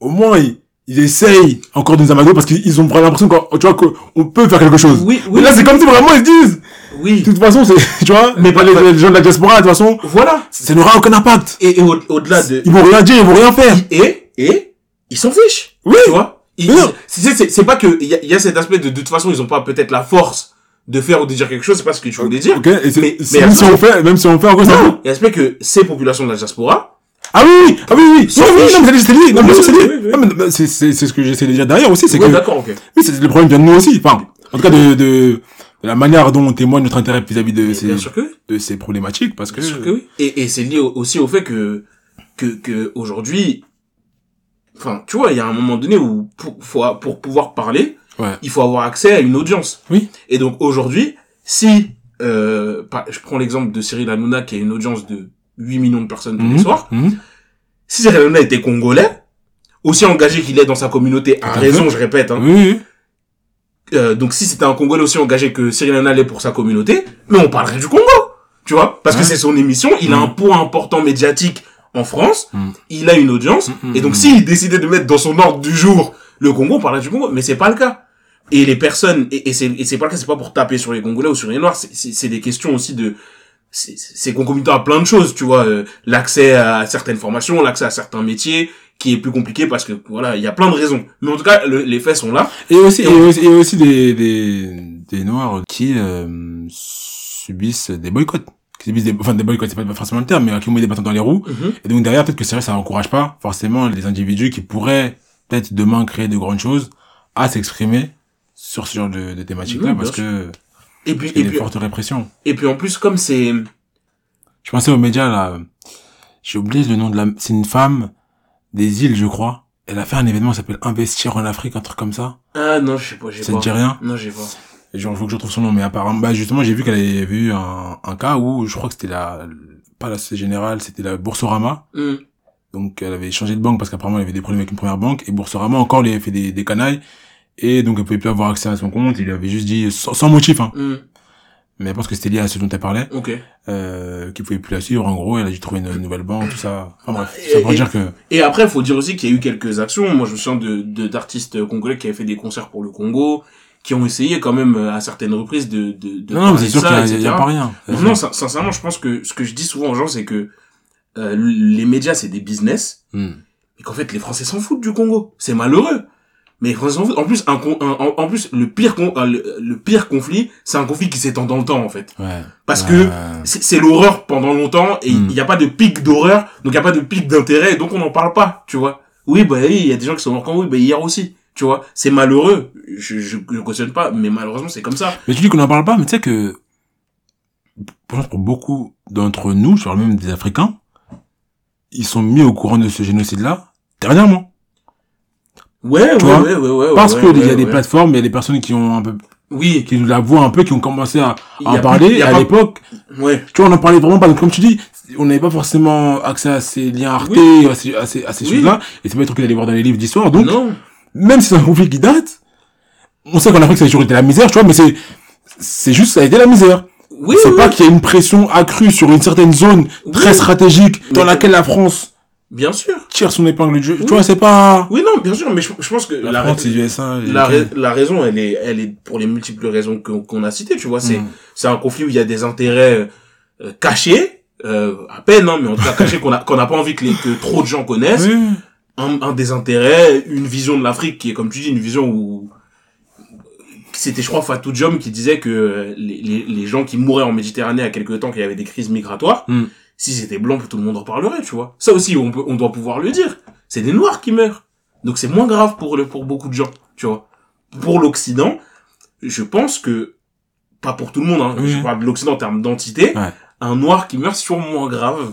au moins, ils, ils essayent encore de nous amadouer parce qu'ils ont vraiment l'impression qu'on, tu vois, qu'on peut faire quelque chose. Oui, Mais oui, là, c'est comme si vraiment ils se disent, oui. de toute façon, c'est, tu vois, Mais pas les, les gens de la diaspora, de toute façon, Voilà. ça n'aura aucun impact. Et, et au- au-delà de, Ils vont rien dire, ils vont rien faire. et, et, ils s'en fichent. Oui. Tu vois? Non. c'est, c'est, c'est pas que, il y y a cet aspect de, de toute façon, ils ont pas peut-être la force de faire ou de dire quelque chose, c'est pas ce que tu voulais dire. Ok, et Mais- même si on fait, même si on fait encore ça. Non, il y a l'aspect que ces populations de la diaspora, Ah oui, oui, ah oui, oui. Oui, fiche. non, mais c'est lié. Non, Oui, oui, oui, oui. Mais- c'est, c'est, c'est ce que j'essaie de dire derrière aussi, c'est que, d'accord, ok. oui, c'est, le problème vient de nous aussi. Enfin, en tout cas, de, de, de la manière dont on témoigne notre intérêt vis-à-vis de ces, oui. de ces problématiques, parce que, Bien sûr que oui. Et, et c'est lié au- aussi au fait que, que, que aujourd'hui, enfin, tu vois, il y a un moment donné où pour, pour pouvoir parler, ouais. il faut avoir accès à une audience. Oui. Et donc aujourd'hui, si, euh, je prends l'exemple de Cyril Hanouna qui a une audience de 8 millions de personnes tous Mhm. les soirs, Mhm. si Cyril Hanouna était congolais, aussi engagé qu'il est dans sa communauté, à raison, fait. je répète, hein, Oui, euh, donc si c'était un Congolais aussi engagé que Cyril Hanouna l'est pour sa communauté, mais on parlerait du Congo, tu vois, parce que c'est son émission, il a Mhm. un poids important médiatique en France, Mhm. il a une audience, Mhm. et donc s'il décidait de mettre dans son ordre du jour le Congo, on parlerait du Congo, mais c'est pas le cas. Et les personnes, et, et c'est et c'est pas le cas, c'est pas pour taper sur les Congolais ou sur les Noirs, c'est- c'est des questions aussi de c'est- concomitant à plein de choses, tu vois, euh, l'accès à certaines formations, l'accès à certains métiers, qui est plus compliqué parce que voilà, il y a plein de raisons. Mais en tout cas, le- les faits sont là. Et aussi, Et aussi, et aussi des, des, des noirs qui, euh, subissent des boycotts. Qui subissent des, enfin, des boycotts, c'est pas forcément le terme, mais qui ont mis des bâtons dans les roues. Et donc derrière, peut-être que c'est vrai, ça encourage pas forcément les individus qui pourraient peut-être demain créer de grandes choses à s'exprimer sur ce genre de, de thématiques-là Oui, parce que Et puis, y et a des puis, fortes répressions. et puis en plus, comme c'est, Je pensais aux médias là, j'ai oublié le nom de la, c'est une femme des îles, je crois. Elle a fait un événement qui s'appelle Investir en Afrique, un truc comme ça. ah non, je sais pas, j'ai Ça pas. te dit rien? Non, j'ai pas. Genre, faut que je retrouve son nom, mais apparemment, bah, justement, j'ai vu qu'elle avait eu un, un cas où, je crois que c'était la, pas la Société Générale, c'était la Boursorama. Hmm. Donc, elle avait changé de banque parce qu'apparemment, elle avait des problèmes avec une première banque, et Boursorama encore lui avait fait des, des canailles, et donc, elle pouvait plus avoir accès à son compte, il avait juste dit, sans, sans motif, hein. Hmm. Mais je pense que c'était lié à ce dont elle parlait, Ok. euh, qu'il pouvait plus la suivre, en gros, elle a dû trouver une, une nouvelle banque, tout ça. Enfin bref, Et- ça pour et- dire que, Et après, faut dire aussi qu'il y a eu quelques actions. Moi, je me souviens de, de, d'artistes congolais qui avaient fait des concerts pour le Congo, qui ont essayé quand même, euh, à certaines reprises, de, de, de non, non, c'est sûr qu'il y, ça, a- pas rien. Non, non, sin- sincèrement, je pense que ce que je dis souvent aux gens, c'est que euh, les médias c'est des business Hmm. et qu'en fait les Français s'en foutent du Congo. C'est malheureux. Mais. En plus, un, con- un- en, en plus le pire con- euh, le, le pire conflit, c'est un conflit qui s'étend dans le temps en fait. Ouais. Parce que c'est l'horreur pendant longtemps et il n'y a pas de pic d'horreur, donc il n'y a pas de pic d'intérêt, donc on n'en parle pas, tu vois. Oui, bah oui, il y a des gens qui sont morts quand oui, bah hier aussi, tu vois. C'est malheureux, je, je, je cautionne pas, mais malheureusement c'est comme ça. Mais tu dis qu'on n'en parle pas, mais tu sais que, pour beaucoup d'entre nous, je parle même des Africains, ils sont mis au courant de ce génocide-là dernièrement. Ouais, Tu ouais, vois ouais, ouais, ouais. Parce ouais, que il y a des plateformes, il y a des personnes qui ont un peu, Oui, qui la voient un peu, qui ont commencé à, à en parler. plus- à pas- l'époque, Ouais, tu vois, on en parlait vraiment pas. Donc, comme tu dis, on n'avait pas forcément accès à ces liens Arte, à ces, à ces, à ces Oui. choses-là. Et c'est pas des trucs allait voir dans les livres d'histoire. Donc, non. même si c'est un conflit qui date, on sait qu'en Afrique, ça a toujours été la misère, tu vois, mais c'est, c'est juste, ça a été la misère. Oui, c'est oui, pas qu'il y a une pression accrue sur une certaine zone très stratégique dans laquelle la France bien sûr. tire son épingle du jeu. Oui. Tu vois, c'est pas... Oui, non, bien sûr, mais je, je pense que La, la, France, USA. et- la, rai- la raison, elle est, elle est pour les multiples raisons qu'on a citées, tu vois. C'est, Mm. c'est un conflit où il y a des intérêts euh, cachés, euh, à peine, hein, mais en tout cas cachés qu'on a, qu'on n'a pas envie que, les, que trop de gens connaissent. Oui. Un, un des intérêts, une vision de l'Afrique qui est, comme tu dis, une vision où c'était, je crois, Fatou Diom qui disait que euh, les, les, les gens qui mouraient en Méditerranée à quelque temps qu'il y avait des crises migratoires, Mm. Si c'était blanc, tout le monde en parlerait, tu vois. Ça aussi, on peut, on doit pouvoir le dire. C'est des noirs qui meurent. Donc c'est moins grave pour le, pour beaucoup de gens, tu vois. Pour l'Occident, je pense que, pas pour tout le monde, hein, je parle de l'Occident en termes d'entité, Ouais. un noir qui meurt, c'est toujours moins grave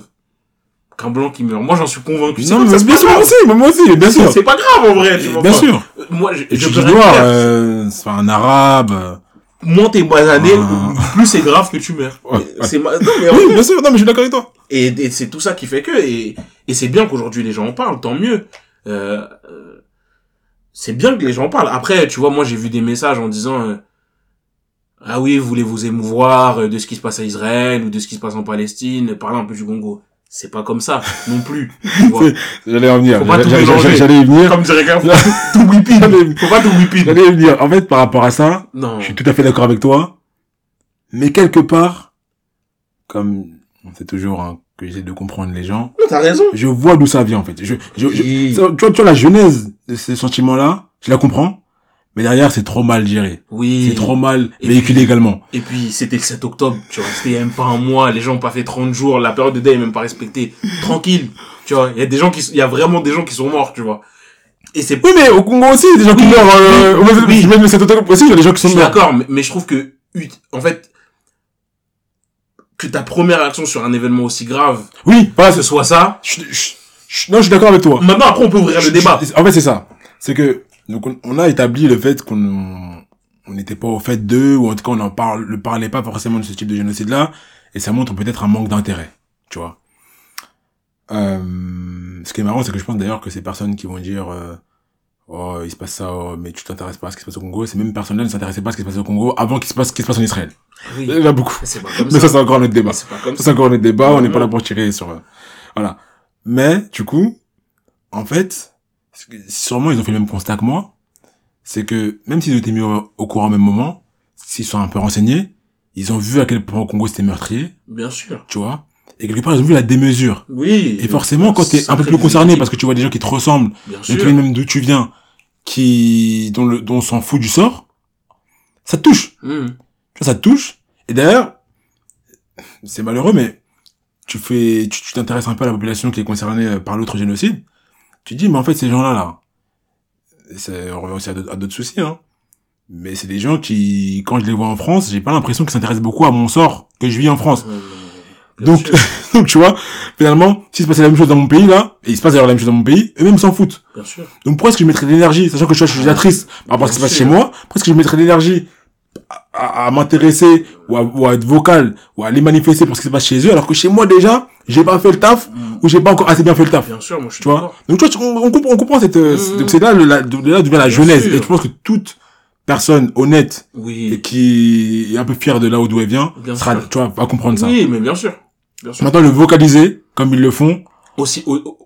qu'un blanc qui meurt. Moi, j'en suis convaincu. Non, mais bien sûr, moi aussi, moi aussi, bien sûr. C'est pas grave en vrai, tu vois. Bien sûr. Moi, je, Et je rien noir, euh, c'est un arabe. Moins t'es basané, Ah. plus c'est grave que tu meurs. Ouais, ouais. C'est ma... non, mais en Oui, bien sûr, non, mais je suis d'accord avec toi. Et, et c'est tout ça qui fait que, et, et c'est bien qu'aujourd'hui les gens en parlent, tant mieux. Euh, euh, c'est bien que les gens en parlent. Après, tu vois, moi j'ai vu des messages en disant, euh, ah oui, vous voulez vous émouvoir de ce qui se passe à Israël ou de ce qui se passe en Palestine, parlez un peu du Congo. C'est pas comme ça, non plus. J'allais en venir. J'allais- y venir. Comme dirait pas tout whipping. Faut pas tout whipping. j'allais y venir. En fait, par rapport à ça, Non. je suis tout à fait d'accord avec toi. Mais quelque part, comme on sait toujours hein, que j'essaie de comprendre les gens, Non, t'as raison. je vois d'où ça vient en fait. Je, je, je- tu, vois, tu vois la genèse de ces sentiments-là, je la comprends. Mais derrière, c'est trop mal géré. Oui. C'est trop mal Et véhiculé également. Et puis, c'était le 7 octobre, tu vois. C'était même pas un mois. Les gens ont pas fait 30 jours. La période de deuil est même pas respectée. Tranquille. Tu vois. Il y a des gens qui, il y a vraiment des gens qui sont morts, tu vois. Et c'est Oui, mais au Congo aussi, il y a des gens qui Oui, meurent. Euh, oui, oui. Même le 7 octobre aussi, il y a des gens qui Je sont suis morts. d'accord, mais, mais je trouve que, en fait, que ta première action sur un événement aussi grave, Oui, voilà, ce c'est soit ça. je, je- je- non, je suis d'accord avec toi. Maintenant, après, on peut ouvrir le débat. En fait, c'est ça. C'est que donc on, on a établi le fait qu'on on n'était pas au fait d'eux ou en tout cas on n'en parle, ne parlait pas forcément de ce type de génocide là et ça montre peut-être un manque d'intérêt, tu vois. Euh, ce qui est marrant, c'est que je pense d'ailleurs que ces personnes qui vont dire euh, oh il se passe ça, oh, mais tu t'intéresses pas à ce qui se passe au Congo, ces mêmes personnes-là ne s'intéressaient pas à ce qui se passe au Congo avant qu'il se passe ce qui se passe en Israël. Oui. Il y en a beaucoup. C'est pas comme Mais ça c'est encore notre débat. C'est pas comme Ça, c'est encore notre débat, on n'est pas là non. pour tirer sur... euh, Voilà. Mais, du coup, en fait, sûrement ils ont fait le même constat que moi, c'est que même s'ils ont été mis au, au courant au même moment, s'ils sont un peu renseignés, ils ont vu à quel point au Congo c'était meurtrier, Bien sûr. tu vois, et quelque part ils ont vu la démesure. Oui. Et forcément, quand t'es un peu plus concerné, parce que tu vois des gens qui te ressemblent, Bien sûr. qui même d'où tu viens, qui, dont, le, dont on s'en fout du sort, ça te touche. Hum. Tu vois, ça te touche. Et d'ailleurs, c'est malheureux, mais tu fais, tu t'intéresses un peu à la population qui est concernée par l'autre génocide. Tu dis, mais en fait, ces gens-là, là, on revient aussi à d'autres soucis, hein. Mais c'est des gens qui, quand je les vois en France, j'ai pas l'impression qu'ils s'intéressent beaucoup à mon sort que je vis en France. Donc, donc, tu vois, finalement, s'il se passait la même chose dans mon pays, là, et il se passe d'ailleurs la même chose dans mon pays, eux-mêmes s'en foutent. Bien sûr. Donc pourquoi est-ce que je mettrais de l'énergie, sachant que je suis triste par rapport à ce qui se passe chez moi, pourquoi est-ce que je mettrais de l'énergie à, à- à m'intéresser ou à, ou à être vocal ou à aller manifester pour ce qui se passe chez eux, alors que chez moi déjà, j'ai pas fait le taf Hum. ou j'ai pas encore assez bien fait le taf. Bien sûr, moi je suis Tu vois. Donc tu vois, on, on comprend, on comprend cette, euh, Mhm. donc c'est là, le, la, de là d'où vient la sûr. Et je pense que toute personne honnête et Oui. qui est un peu fière de là où d'où elle vient, Bien sera, sûr. tu vois, va comprendre ça. Oui, mais bien sûr. Bien sûr. Maintenant, le vocaliser, comme ils le font, Aussi, au- au-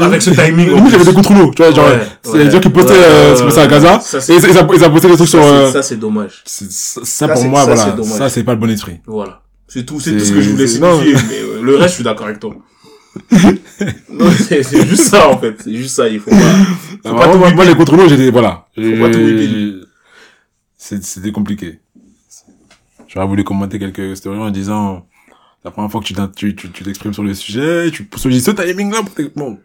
avec ce timing. plus. j'avais des contre nous, tu vois, genre, Ouais, c'est ouais, des gens qui postaient, ouais, euh, ouais, ce qui passait à Gaza, ça, et, c'est- et ça, et ça postait des trucs sur, Ça, euh, c'est- ça, c'est dommage. c'est- ça, ça, Ça, pour c'est- moi, ça, voilà, c'est ça, c'est pas le bon esprit. Voilà. C'est tout, c'est tout ce que je voulais signifier. mais euh, le reste, je suis d'accord avec toi. non, c'est juste ça, en fait. C'est juste ça. Il faut pas, faut Ah, pas moi, tout moi, whipper. les contre j'étais, voilà. Faut pas tout C'était compliqué. J'aurais voulu commenter quelques stories en disant, la première fois que tu tu, tu, t'exprimes sur le sujet, tu choisis ce timing là bon.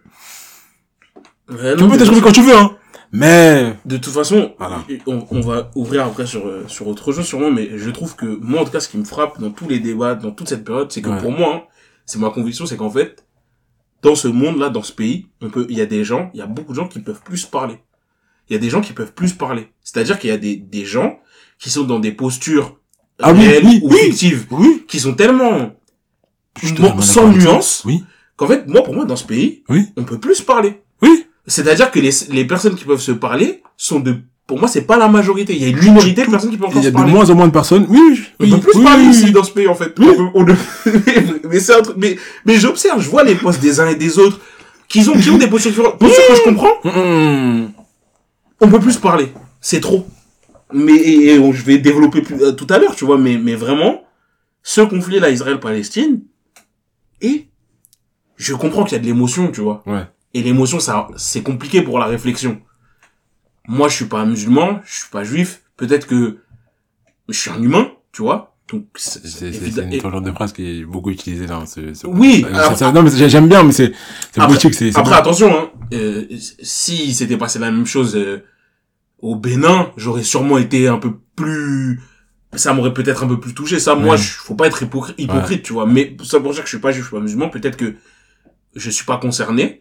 Ouais, Tu non, peux t'exprimer quand tu veux, hein. Mais, De toute façon, Voilà. on, on va ouvrir après sur, euh, sur autre chose sûrement, mais je trouve que moi, en tout cas, ce qui me frappe dans tous les débats, dans toute cette période, c'est que Ouais. pour moi, hein, c'est ma conviction, c'est qu'en fait, dans ce monde-là, dans ce pays, on peut, il y a des gens, il y a beaucoup de gens qui peuvent plus parler. Il y a des gens qui peuvent plus parler. C'est-à-dire qu'il y a des, des gens qui sont dans des postures Ah oui, réelles oui, ou oui. fictives, oui. qui sont tellement demande sans nuance, Oui. qu'en fait, moi, pour moi, dans ce pays, Oui. on peut plus parler. Oui. C'est-à-dire que les, les personnes qui peuvent se parler sont de, pour moi, c'est pas la majorité. Il y a une minorité de personnes qui peuvent Il encore y a se de parler. moins en moins de personnes. Oui, oui. On peut plus oui, parler oui, ici oui. dans ce pays, en fait. Oui. On peut- on ne- mais c'est un truc, mais, mais j'observe, je vois les postes des uns et des autres, qui ont, qui ont des postures différentes. Postures que je comprends, Hum, on peut plus parler. C'est trop. Mais, et, et je vais développer plus, euh, tout à l'heure, tu vois, mais, mais vraiment, ce conflit-là, Israël-Palestine, et je comprends qu'il y a de l'émotion, tu vois. Ouais. Et l'émotion, ça, c'est compliqué pour la réflexion. Moi, je suis pas musulman, je suis pas juif. Peut-être que je suis un humain, tu vois. Donc, c'est, C'est c'est- évident- c'est une genre de phrase qui est beaucoup utilisée dans ce, ce Oui, alors- ça- non, mais c'est- j'aime bien, mais c'est, c'est Après- politique, c'est, c'est Après, bon. attention, hein, euh, si s'était passé la même chose euh, au Bénin, j'aurais sûrement été un peu plus... Ça m'aurait peut-être un peu plus touché. Ça, moi, Ouais. je, faut pas être hypocrite, hypocrite tu vois. Mais ça pour dire que je suis pas juif, je suis pas musulman, peut-être que je suis pas concerné.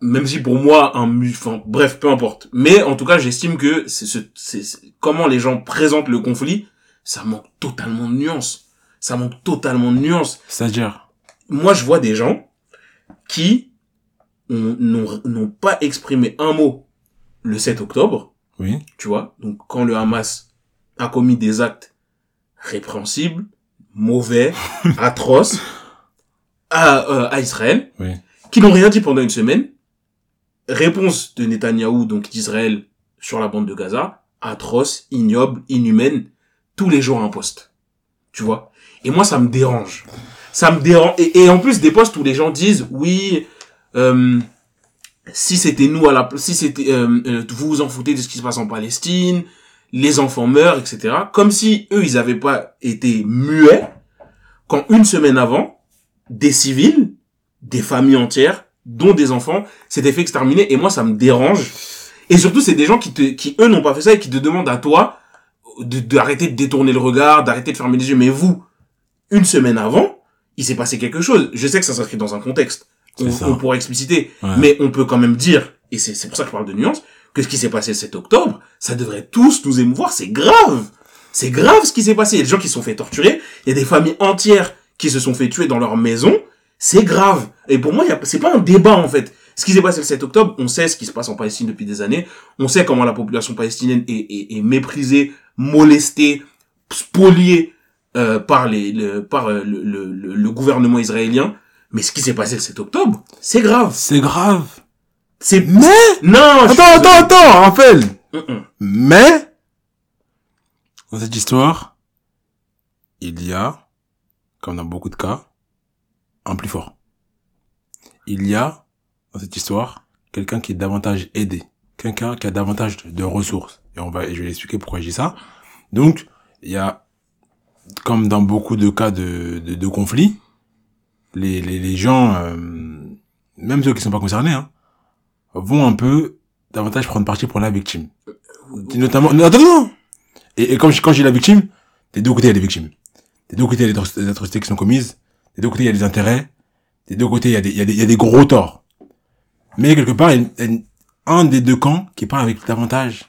Même si pour moi, un mu- enfin, bref, peu importe. Mais en tout cas, j'estime que c'est ce, c'est, c'est- comment les gens présentent le conflit, ça manque totalement de nuances. Ça manque totalement de nuances C'est-à-dire, moi je vois des gens qui ont- n'ont n'ont pas exprimé un mot le 7 octobre, oui, tu vois, donc quand le Hamas a commis des actes répréhensibles, mauvais, atroces à, euh, à Israël, oui, qui n'ont rien dit pendant une semaine. Réponse de Netanyahou, donc d'Israël, sur la bande de Gaza, atroce, ignoble, inhumaine, tous les jours un poste. Tu vois? Et moi, ça me dérange. Ça me dérange. Et, en plus, des postes où les gens disent, oui, euh, si c'était nous à la si c'était euh, euh, vous vous en foutez de ce qui se passe en Palestine, les enfants meurent, etc. Comme si eux, ils avaient pas été muets quand une semaine avant, des civils, des familles entières, dont des enfants, s'étaient fait exterminer. Et moi, ça me dérange. Et surtout, c'est des gens qui te, qui eux n'ont pas fait ça et qui te demandent à toi de d'arrêter de détourner le regard, d'arrêter de fermer les yeux. Mais vous, une semaine avant, il s'est passé quelque chose. Je sais que ça s'inscrit dans un contexte. On, on pourra expliciter. Ouais. Mais on peut quand même dire, et c'est c'est pour ça que je parle de nuance, que ce qui s'est passé le 7 octobre, ça devrait tous nous émouvoir. C'est grave. C'est grave ce qui s'est passé. Il y a des gens qui se sont fait torturer. Il y a des familles entières qui se sont fait tuer dans leur maison. C'est grave. Et pour moi, c'est pas un débat, en fait. Ce qui s'est passé le 7 octobre, on sait ce qui se passe en Palestine depuis des années. On sait comment la population palestinienne est, est, est méprisée, molestée, spoliée euh, par, les, le, par euh, le, le, le- gouvernement israélien. Mais ce qui s'est passé le 7 octobre, c'est grave. c'est grave. C'est... Mais, Non je attends, attends, attends, rappelle. Mais, dans cette histoire, il y a, comme dans beaucoup de cas, un plus fort. Il y a, dans cette histoire, quelqu'un qui est davantage aidé. Quelqu'un qui a davantage de, ressources. Et on va, je vais expliquer pourquoi je dis ça. Donc, il y a, comme dans beaucoup de cas de, de, de conflits, les, les, gens, euh, même ceux qui sont pas concernés, hein, vont un peu davantage prendre parti pour la victime. Notamment, attends, non. Et, et je, quand j'ai la victime, des deux côtés il y a des deux côtés il y a des atrocités qui sont commises. Des deux côtés il y a des intérêts. Des deux côtés il y a des, il y a des, il y a des gros torts. Mais quelque part, il y a une- un des deux camps qui parle avec davantage,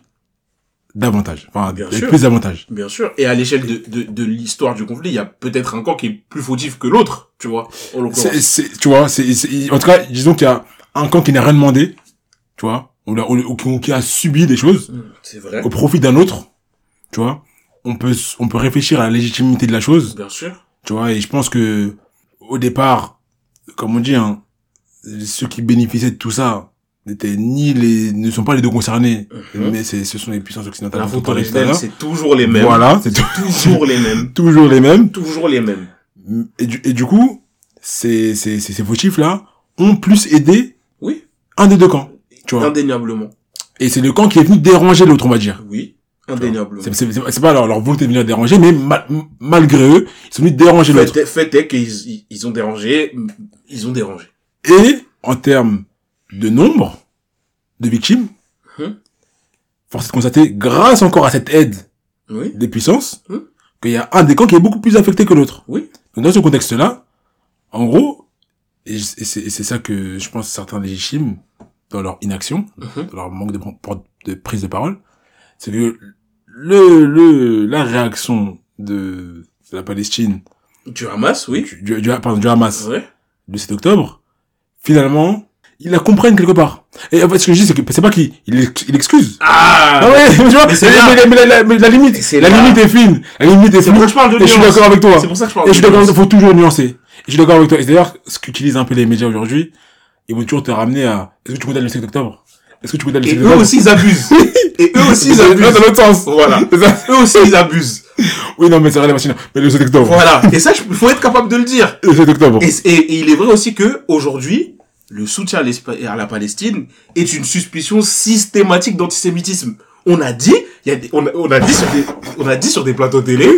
davantage, enfin, Bien avec sûr. plus d'avantages. Bien sûr. Et à l'échelle de, de, de l'histoire du conflit, il y a peut-être un camp qui est plus fautif que l'autre, tu vois, en l'occurrence. C'est, c'est, tu vois, c'est, c'est- en tout cas, disons qu'il y a un camp qui n'a rien demandé, tu vois, ou, la- ou- ou qui- a subi des choses. Hum, C'est vrai. au profit d'un autre, tu vois. On peut, on peut réfléchir à la légitimité de la chose, Bien sûr. tu vois, et je pense que, au départ, comme on dit, hein, ceux qui bénéficiaient de tout ça n'étaient ni les, ne sont pas les deux concernés, Mhm. mais c'est, ce sont les puissances occidentales. La faute originelle, c'est toujours les mêmes. Voilà, c'est tou- Toujours les mêmes. toujours les mêmes. Toujours les mêmes. Et du, et du coup, ces, ces, ces, ces fautifs-là ont plus aidé Oui, un des deux camps. Tu vois. indéniablement. Et c'est le camp qui est venu déranger l'autre, on va dire. Oui, indéniablement. C'est, pas leur, leur volonté de venir déranger, mais ma- malgré eux, ils sont venus déranger l'autre. Fait, fait est qu'ils ils- ont dérangé, ils ont dérangé. Et, en termes de nombre de victimes, Mhm. force est de constater, grâce encore à cette aide Oui, des puissances, Mhm. qu'il y a un des camps qui est beaucoup plus affecté que l'autre. oui, Donc dans ce contexte-là, en gros, et c'est ça que je pense certains légitimes dans leur inaction, Mhm. dans leur manque de prise de parole, c'est que le, le, la réaction de, de la Palestine, du Hamas, oui. du, du, pardon, du Hamas, Ouais. le 7 octobre, finalement, ils la comprennent quelque part. Et en fait, ce que je dis, c'est que c'est pas qu'il il, il excuse. Ah, Ah ouais, mais tu vois, mais c'est mais, mais- la, mais la limite, la limite est fine. La limite est pour ça fine. que je parle de Et je suis d'accord avec toi. C'est pour ça que je parle Et de je suis d'accord, faut toujours nuancer. Et je suis d'accord avec toi. Et d'ailleurs, ce qu'utilisent un peu les médias aujourd'hui, ils vont toujours te ramener à, est-ce que tu condamnes le 7 octobre? Est-ce que tu condamnes le Et 7 eux aussi, ils abusent. Et eux aussi, ils abusent. dans l'autre sens. Voilà. Eux aussi, ils abusent. Oui, non, mais c'est vrai, la machine. Mais le 7 octobre. Voilà. Et ça, il faut être capable de le dire. Le 7 octobre. Et, et- et il est vrai aussi que aujourd'hui, le soutien à, la Palestine est une suspicion systématique d'antisémitisme. On a dit, il y a des- on, a, on a dit sur des, on a dit sur des plateaux télé,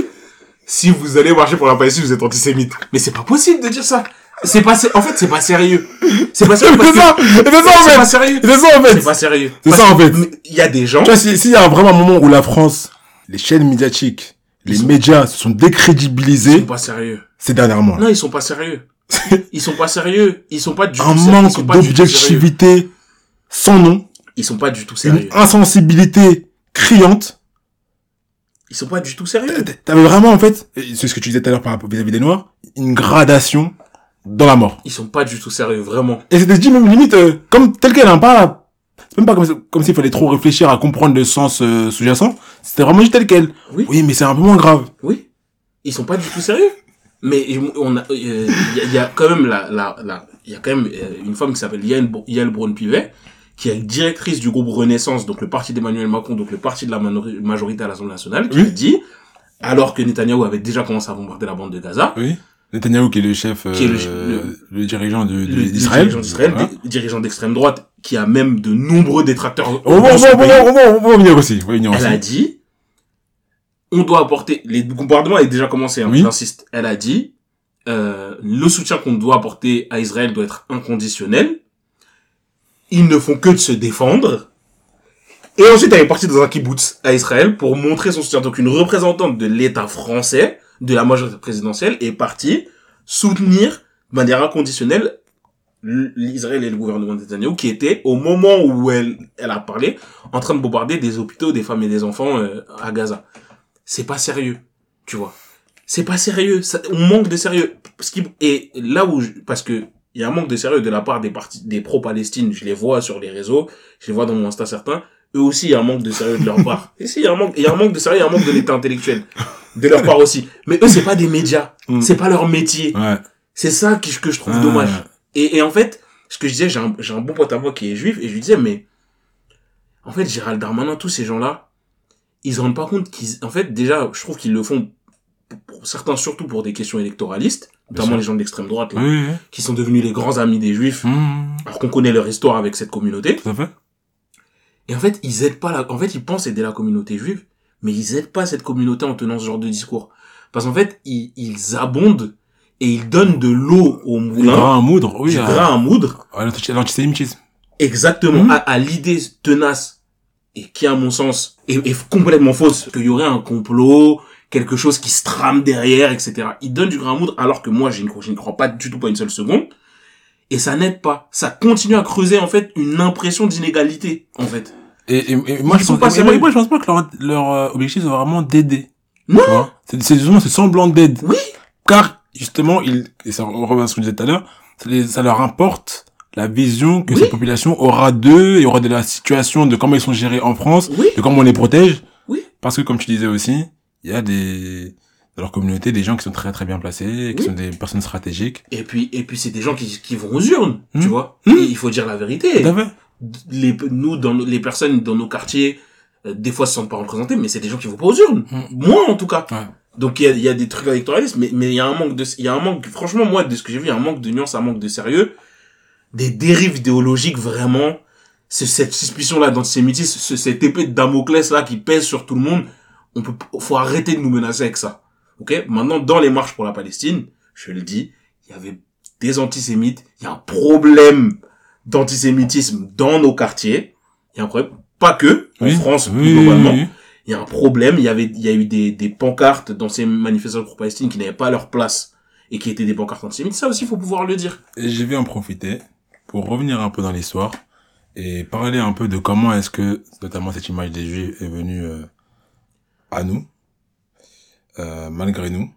si vous allez marcher pour la Palestine, vous êtes antisémite. Mais c'est pas possible de dire ça. C'est pas, en fait, c'est pas sérieux. C'est pas sérieux C'est ça. C'est ça, en c'est pas fait. sérieux. C'est ça, en fait. C'est pas sérieux. C'est ça, en fait. Il y a des gens. Tu vois, si- s'il y a vraiment un moment où la France, les chaînes médiatiques, les Ils sont- médias se sont Ils décrédibilisés sont pas sérieux. ces dernièrement. Non, ils sont pas sérieux. Ils sont pas sérieux. Ils sont pas du Un tout sérieux. Ils manque d'objectivité sans nom, Ils sont pas du tout une sérieux. insensibilité criante. Ils sont pas du tout sérieux. T'avais vraiment, en fait, c'est ce que tu disais tout à l'heure par rapport vis-à-vis des Noirs, une gradation dans la mort. Ils sont pas du tout sérieux, vraiment. Et c'était dit même limite, euh, comme tel quel, hein, pas, c'est même pas comme, comme s'il fallait trop réfléchir à comprendre le sens euh, sous-jacent. C'était vraiment juste tel quel. Oui. Oui, mais c'est un peu moins grave. Oui. Ils sont pas du tout sérieux. Mais on a, il y, a- il y a quand même la, la, la, il y a quand même euh, une femme qui s'appelle Yael, Br- Yael Braun-Pivet, qui est directrice du groupe Renaissance, donc le parti d'Emmanuel Macron, donc le parti de la majorité à l'Assemblée nationale, qui Oui. a dit, alors que Netanyahou avait déjà commencé à bombarder la bande de Gaza, Oui. Netanyahu qui est le chef, euh, Qui est le- le, le dirigeant le, dirigeant d'Israël, dirigeant d'extrême droite, qui a même de nombreux détracteurs. On va, venir aussi. On va venir Elle aussi. a dit, on doit apporter, les bombardements avaient déjà commencé, hein, Oui. j'insiste. Elle a dit, euh, le soutien qu'on doit apporter à Israël doit être inconditionnel. Ils ne font que de se défendre. Et ensuite, elle est partie dans un kibbutz à Israël pour montrer son soutien. Donc, une représentante de l'État français, de la majorité présidentielle, est partie soutenir de manière inconditionnelle l'Israël et le gouvernement Netanyahu qui était, au moment où elle, elle a parlé, en train de bombarder des hôpitaux, des femmes et des enfants euh, à Gaza. C'est pas sérieux, tu vois. C'est pas sérieux. Ça, on manque de sérieux. Parce qu'il- et là où, parce que il y a un manque de sérieux de la part des partis, des pro-Palestine. Je les vois sur les réseaux, je les vois dans mon Insta certains. Eux aussi, il y a un manque de sérieux de leur part. Et si, il y a un manque, il y a un manque de sérieux, il y a un manque de l'état intellectuel. De leur part aussi. Mais eux, c'est pas des médias. Mm. C'est pas leur métier. Ouais. C'est ça que, je- que je trouve Ah. dommage. Et, et en fait, ce que je disais, j'ai un, j'ai un bon pote à moi qui est juif, et je lui disais, mais, en fait, Gérald Darmanin, tous ces gens-là, ils se rendent pas compte qu'ils, en fait, déjà, je trouve qu'ils le font, pour, certains surtout pour des questions électoralistes, notamment les gens de l'extrême droite, là, Oui, oui, oui. qui sont devenus les grands amis des juifs, Mmh, alors qu'on connaît leur histoire avec cette communauté. tout à fait. Et en fait, ils aident pas la, en fait, ils pensent aider la communauté juive, mais ils aident pas cette communauté en tenant ce genre de discours. Parce qu'en fait, ils, ils abondent et ils donnent de l'eau au Du moulin, grain à moudre, oui. du à- grain à moudre, à l'antisémitisme. exactement Mhm. à, à l'idée tenace et qui à mon sens est, est complètement fausse qu'il y aurait un complot quelque chose qui se trame derrière etc ils donnent du grain à moudre alors que moi je ne, crois- je ne crois pas du tout pas une seule seconde et ça n'aide pas ça continue à creuser en fait une impression d'inégalité en fait Et, et, et moi, je pense, pas et moi, je pense pas que leur, leur euh, objectif, c'est vraiment d'aider. Non. Vois? C'est, justement ce semblant d'aide. oui Car, justement, ils, et ça revient à ce qu'on disait tout à l'heure, ça, ça leur importe la vision que Oui. cette population aura d'eux, et aura de la situation, de comment ils sont gérés en France, oui de comment on les protège. Oui. Parce que, comme tu disais aussi, il y a des, dans leur communauté, des gens qui sont très très bien placés, qui Oui. sont des personnes stratégiques. et puis et puis c'est des gens qui, qui vont aux urnes tu vois? Mhm. Et il faut dire la vérité. Les, nous, dans les personnes dans nos quartiers, euh, des fois se sentent pas représentées, mais c'est des gens qui vont pas aux urnes. Mm. Moi, en tout cas. Ouais. Donc il y a, y a des trucs électoralistes, mais mais il y a un manque de, il y a un manque. Franchement, moi, de ce que j'ai vu, il y a un manque de nuance, un manque de sérieux, des dérives idéologiques vraiment. C'est cette suspicion-là d'antisémitisme, ce- cette épée de Damoclès là qui pèse sur tout le monde. On peut, faut arrêter de nous menacer avec ça. Ok? Maintenant, dans les marches pour la Palestine, je le dis, il y avait des antisémites, il y a un problème d'antisémitisme dans nos quartiers. Il y a un problème, pas que, en Oui. France, Oui, plus globalement. oui. Il y a un problème, il y avait, il y a eu des, des pancartes dans ces manifestations pour Palestine qui n'avaient pas leur place et qui étaient des pancartes antisémites. Ça aussi, il faut pouvoir le dire. Et je vais en profiter pour revenir un peu dans l'histoire et parler un peu de comment est-ce que, notamment cette image des Juifs est venue euh, à nous, euh, malgré nous.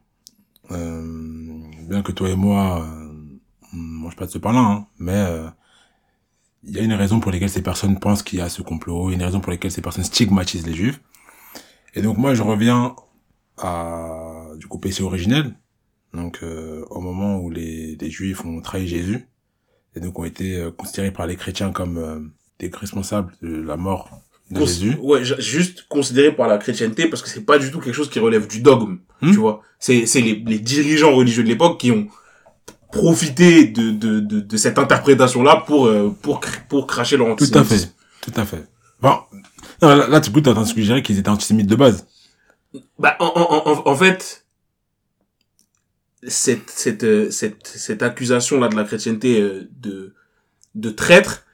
Euh, bien que toi et moi, euh, on mange pas de ce pain-là, hein, mais euh, il y a une raison pour laquelle ces personnes pensent qu'il y a ce complot, une raison pour laquelle ces personnes stigmatisent les Juifs. Et donc moi, je reviens à du coup PC originel, donc euh, au moment où les, les Juifs ont trahi Jésus et donc ont été euh, considérés par les chrétiens comme euh, des responsables de la mort de Cons- Jésus. Ouais, ju- juste considéré par la chrétienté parce que c'est pas du tout quelque chose qui relève du dogme. Hmm? Tu vois. C'est, c'est les, les dirigeants religieux de l'époque qui ont profité de, de, de, de cette interprétation-là pour, euh, pour, pour cracher leur Tout à antisémitisme. fait, tout à fait. Bon, non, là, là, tu peux t'entendre suggérer qu'ils étaient antisémites de base. Bah, en, en, en, en fait, cette, cette, euh, cette, cette accusation-là de la chrétienté euh, de, de traître,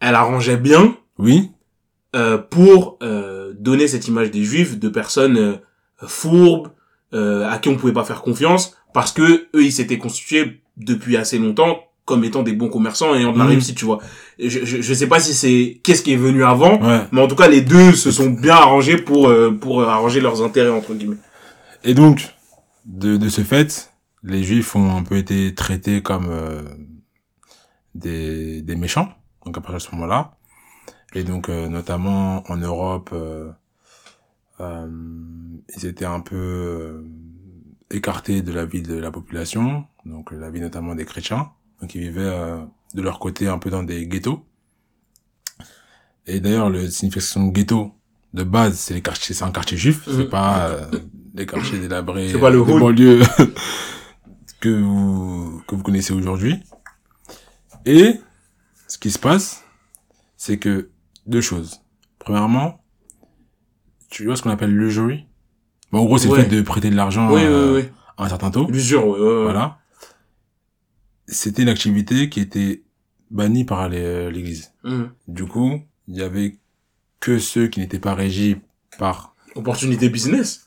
elle arrangeait bien Oui, euh, pour euh, donner cette image des juifs de personnes euh, fourbes, euh, à qui on pouvait pas faire confiance, parce que eux, ils s'étaient constitués depuis assez longtemps comme étant des bons commerçants et ayant de la Mhm. réussite, tu vois. Je, je, je sais pas si c'est qu'est-ce qui est venu avant, ouais. mais en tout cas, les deux se sont bien arrangés pour euh, pour arranger leurs intérêts entre guillemets. Et donc, de, de ce fait, les Juifs ont un peu été traités comme euh, des, des méchants, donc à partir de ce moment-là. Et donc, euh, notamment en Europe, euh, euh, ils étaient un peu euh, écartés de la vie de la population, donc la vie notamment des chrétiens. Donc, ils vivaient euh, de leur côté un peu dans des ghettos. Et d'ailleurs, le signification ghetto, de base, c'est les quartiers, c'est un quartier juif, c'est Mhm. pas euh, les quartiers délabrés C'est pas le banlieue que vous que vous connaissez aujourd'hui. Et ce qui se passe, c'est que deux choses. Premièrement, tu vois ce qu'on appelle l'usury. Bon, en gros, c'est Ouais. le fait de prêter de l'argent oui, euh, oui, oui. à un certain taux. L'usure, ouais. Voilà. C'était une activité qui était bannie par les- l'Église. Mhm. Du coup, il y avait que ceux qui n'étaient pas régis par Opportunité business.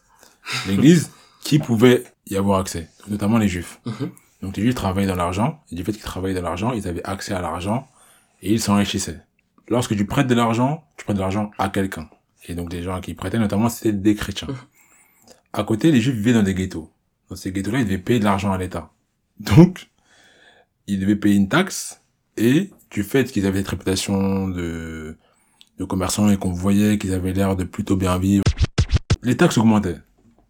l'Église qui pouvaient y avoir accès, notamment les Juifs. Mhm. Donc les Juifs travaillaient dans l'argent, et du fait qu'ils travaillaient dans l'argent, ils avaient accès à l'argent, et ils s'enrichissaient. Lorsque tu prêtes de l'argent, tu prêtes de l'argent à quelqu'un. Et donc les gens qui prêtaient, notamment, c'était des chrétiens. À côté, les Juifs vivaient dans des ghettos. Dans ces ghettos-là, ils devaient payer de l'argent à l'État. Donc, ils devaient payer une taxe, et du fait qu'ils avaient cette réputation de, de commerçants et qu'on voyait qu'ils avaient l'air de plutôt bien vivre, les taxes augmentaient.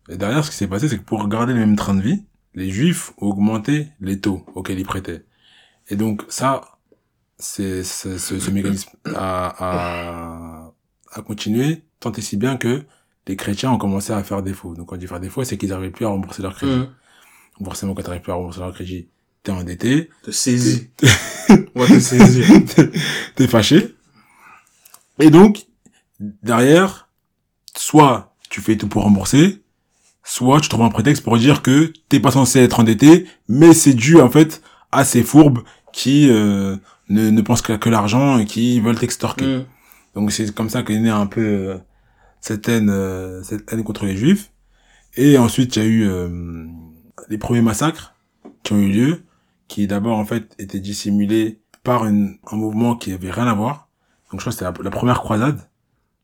Et derrière, ce qui s'est passé, c'est que pour garder le même train de vie, les juifs augmenté les taux auxquels ils prêtaient. Et donc, ça, c'est, c'est- ce, ce mécanisme a, a, a continué tant et si bien que les chrétiens ont commencé à faire défaut. Donc, quand on dit faire défaut, c'est qu'ils n'arrivaient plus à rembourser leur crédit. Donc, Forcément, quand tu n'arrives plus à rembourser leur crédit, t'es endetté, Te saisis. On va te saisir. t'es fâché. Et donc, derrière, soit tu fais tout pour rembourser, soit tu trouves un prétexte pour dire que t'es pas censé être endetté, mais c'est dû en fait à ces fourbes qui euh, ne, ne pensent qu'à que l'argent et qui veulent t'extorquer. Mhm. Donc c'est comme ça qu'est née un peu euh, cette haine, euh, cette haine contre les juifs. Et ensuite il y a eu euh, les premiers massacres qui ont eu lieu, qui d'abord en fait étaient dissimulés par une, un mouvement qui avait rien à voir. Donc je crois que c'était la, la première croisade.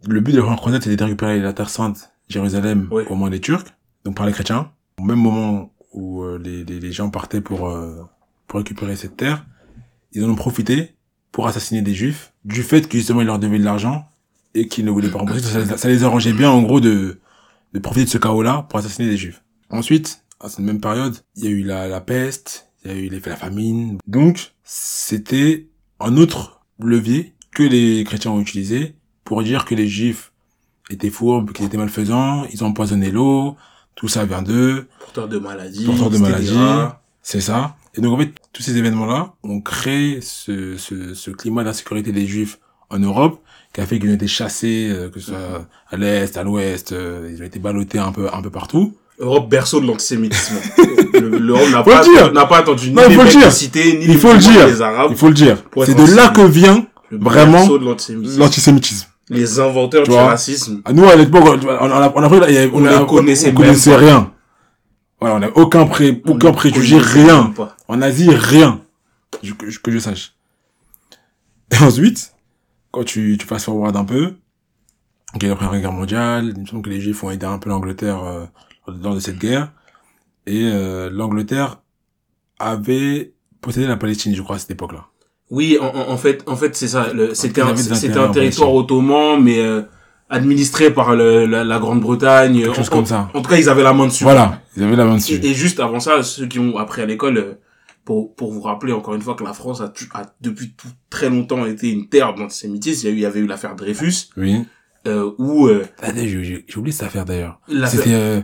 Le but de la première croisade c'était de récupérer la terre sainte, Jérusalem, Oui. au moins des Turcs, donc par les chrétiens. Au même moment où euh, les, les, les gens partaient pour euh, pour récupérer cette terre, ils en ont profité pour assassiner des juifs du fait que justement ils leur devaient de l'argent et qu'ils ne voulaient pas rembourser. Ça, ça les arrangeait bien en gros de, de profiter de ce chaos-là pour assassiner des juifs. Ensuite, à cette même période, il y a eu la, la peste, il y a eu les, la famine. Donc, c'était un autre levier que les chrétiens ont utilisé pour dire que les juifs étaient fourbes, qu'ils étaient malfaisants, ils ont empoisonné l'eau. Tout ça vient d'eux, Porteur de maladies. porteurs de maladies, c'est ça. Et donc en fait, tous ces événements-là ont créé ce, ce, ce climat d'insécurité des juifs en Europe qui a fait qu'ils ont été chassés, euh, que ce soit à l'est, à l'ouest, euh, ils ont été ballottés un peu, un peu partout. Europe berceau de l'antisémitisme. Le- L'Europe n'a pas, n'a pas attendu ni Non, les mecs ni Il les faut le musulmans, dire. les arabes. Il faut le dire. C'est de là que vient Le vraiment l'antisémitisme. Les inventeurs Tu du vois. racisme. Nous, à l'époque, on, on, a- on a On a- les connaissait on rien. Voilà, on n'a aucun pré, aucun ne préjugé, rien. En Asie, rien. Que, je- que je sache. Et ensuite, quand tu, tu passes forward un peu, y a la Première Guerre mondiale, il me semble que les Juifs ont aidé un peu l'Angleterre euh, lors de cette guerre. Et euh, l'Angleterre avait possédé la Palestine, je crois, à cette époque-là. Oui, en, en fait, en fait, c'est ça. C'était un, c'était un territoire ottoman, mais euh, administré par le, la, la Grande-Bretagne. Quelque chose En- comme ça. En tout cas, ils avaient la main dessus. Voilà, ils avaient la main dessus. Et, et juste avant ça, ceux qui ont appris à l'école, euh, pour, pour vous rappeler encore une fois que la France a, a depuis tout, très longtemps été une terre d'antisémitisme. Il y a eu, il y avait eu l'affaire Dreyfus, Oui. euh, où euh, Attendez, j'ai j'ai- oublié cette affaire d'ailleurs. C'était... Euh...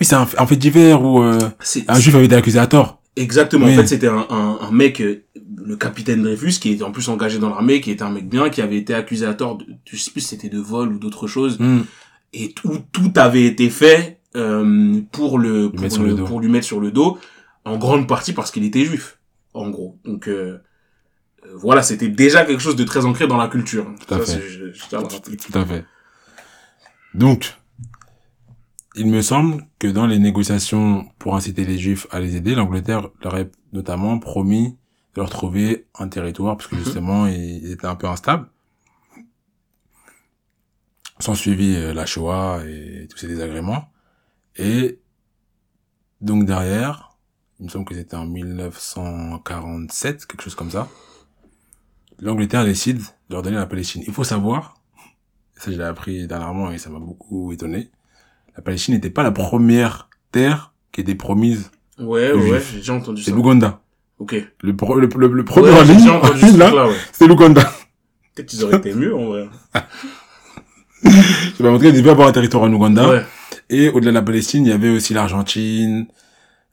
Oui, c'est un, un fait divers où euh, un juif avait été accusé à tort. exactement. Oui. En fait, c'était un, un, un mec, euh, le capitaine Dreyfus, qui était en plus engagé dans l'armée, qui était un mec bien, qui avait été accusé à tort. De, je sais plus si c'était de vol ou d'autre chose. Hmm. et tout, tout avait été fait euh, pour le pour, le pour lui mettre sur le dos en grande partie parce qu'il était juif en gros donc euh, euh, voilà c'était déjà quelque chose de très ancré dans la culture Tout à Ça, fait. je, je. Tout à. Donc, il me semble que dans les négociations pour inciter les Juifs à les aider, l'Angleterre leur a notamment promis de leur trouver un territoire, parce que Mhm. justement, ils ils étaient un peu instables. Sans suivi euh, la Shoah et tous ces désagréments. Et donc derrière, il me semble que c'était en 1947, quelque chose comme ça, l'Angleterre décide de leur donner la Palestine. Il faut savoir, ça je l'ai appris dernièrement et ça m'a beaucoup étonné, la Palestine n'était pas la première terre qui était promise, ouais Le ouais, j'ai déjà entendu c'est ça l'Ouganda. ok Le, pro- le, le, le premier ouais, en ligne, là, ouais. c'est l'Ouganda. peut-être qu'ils auraient été mieux en vrai Je vais montrer, il devait avoir un territoire en Ouganda. ouais Et au-delà de la Palestine, il y avait aussi l'Argentine,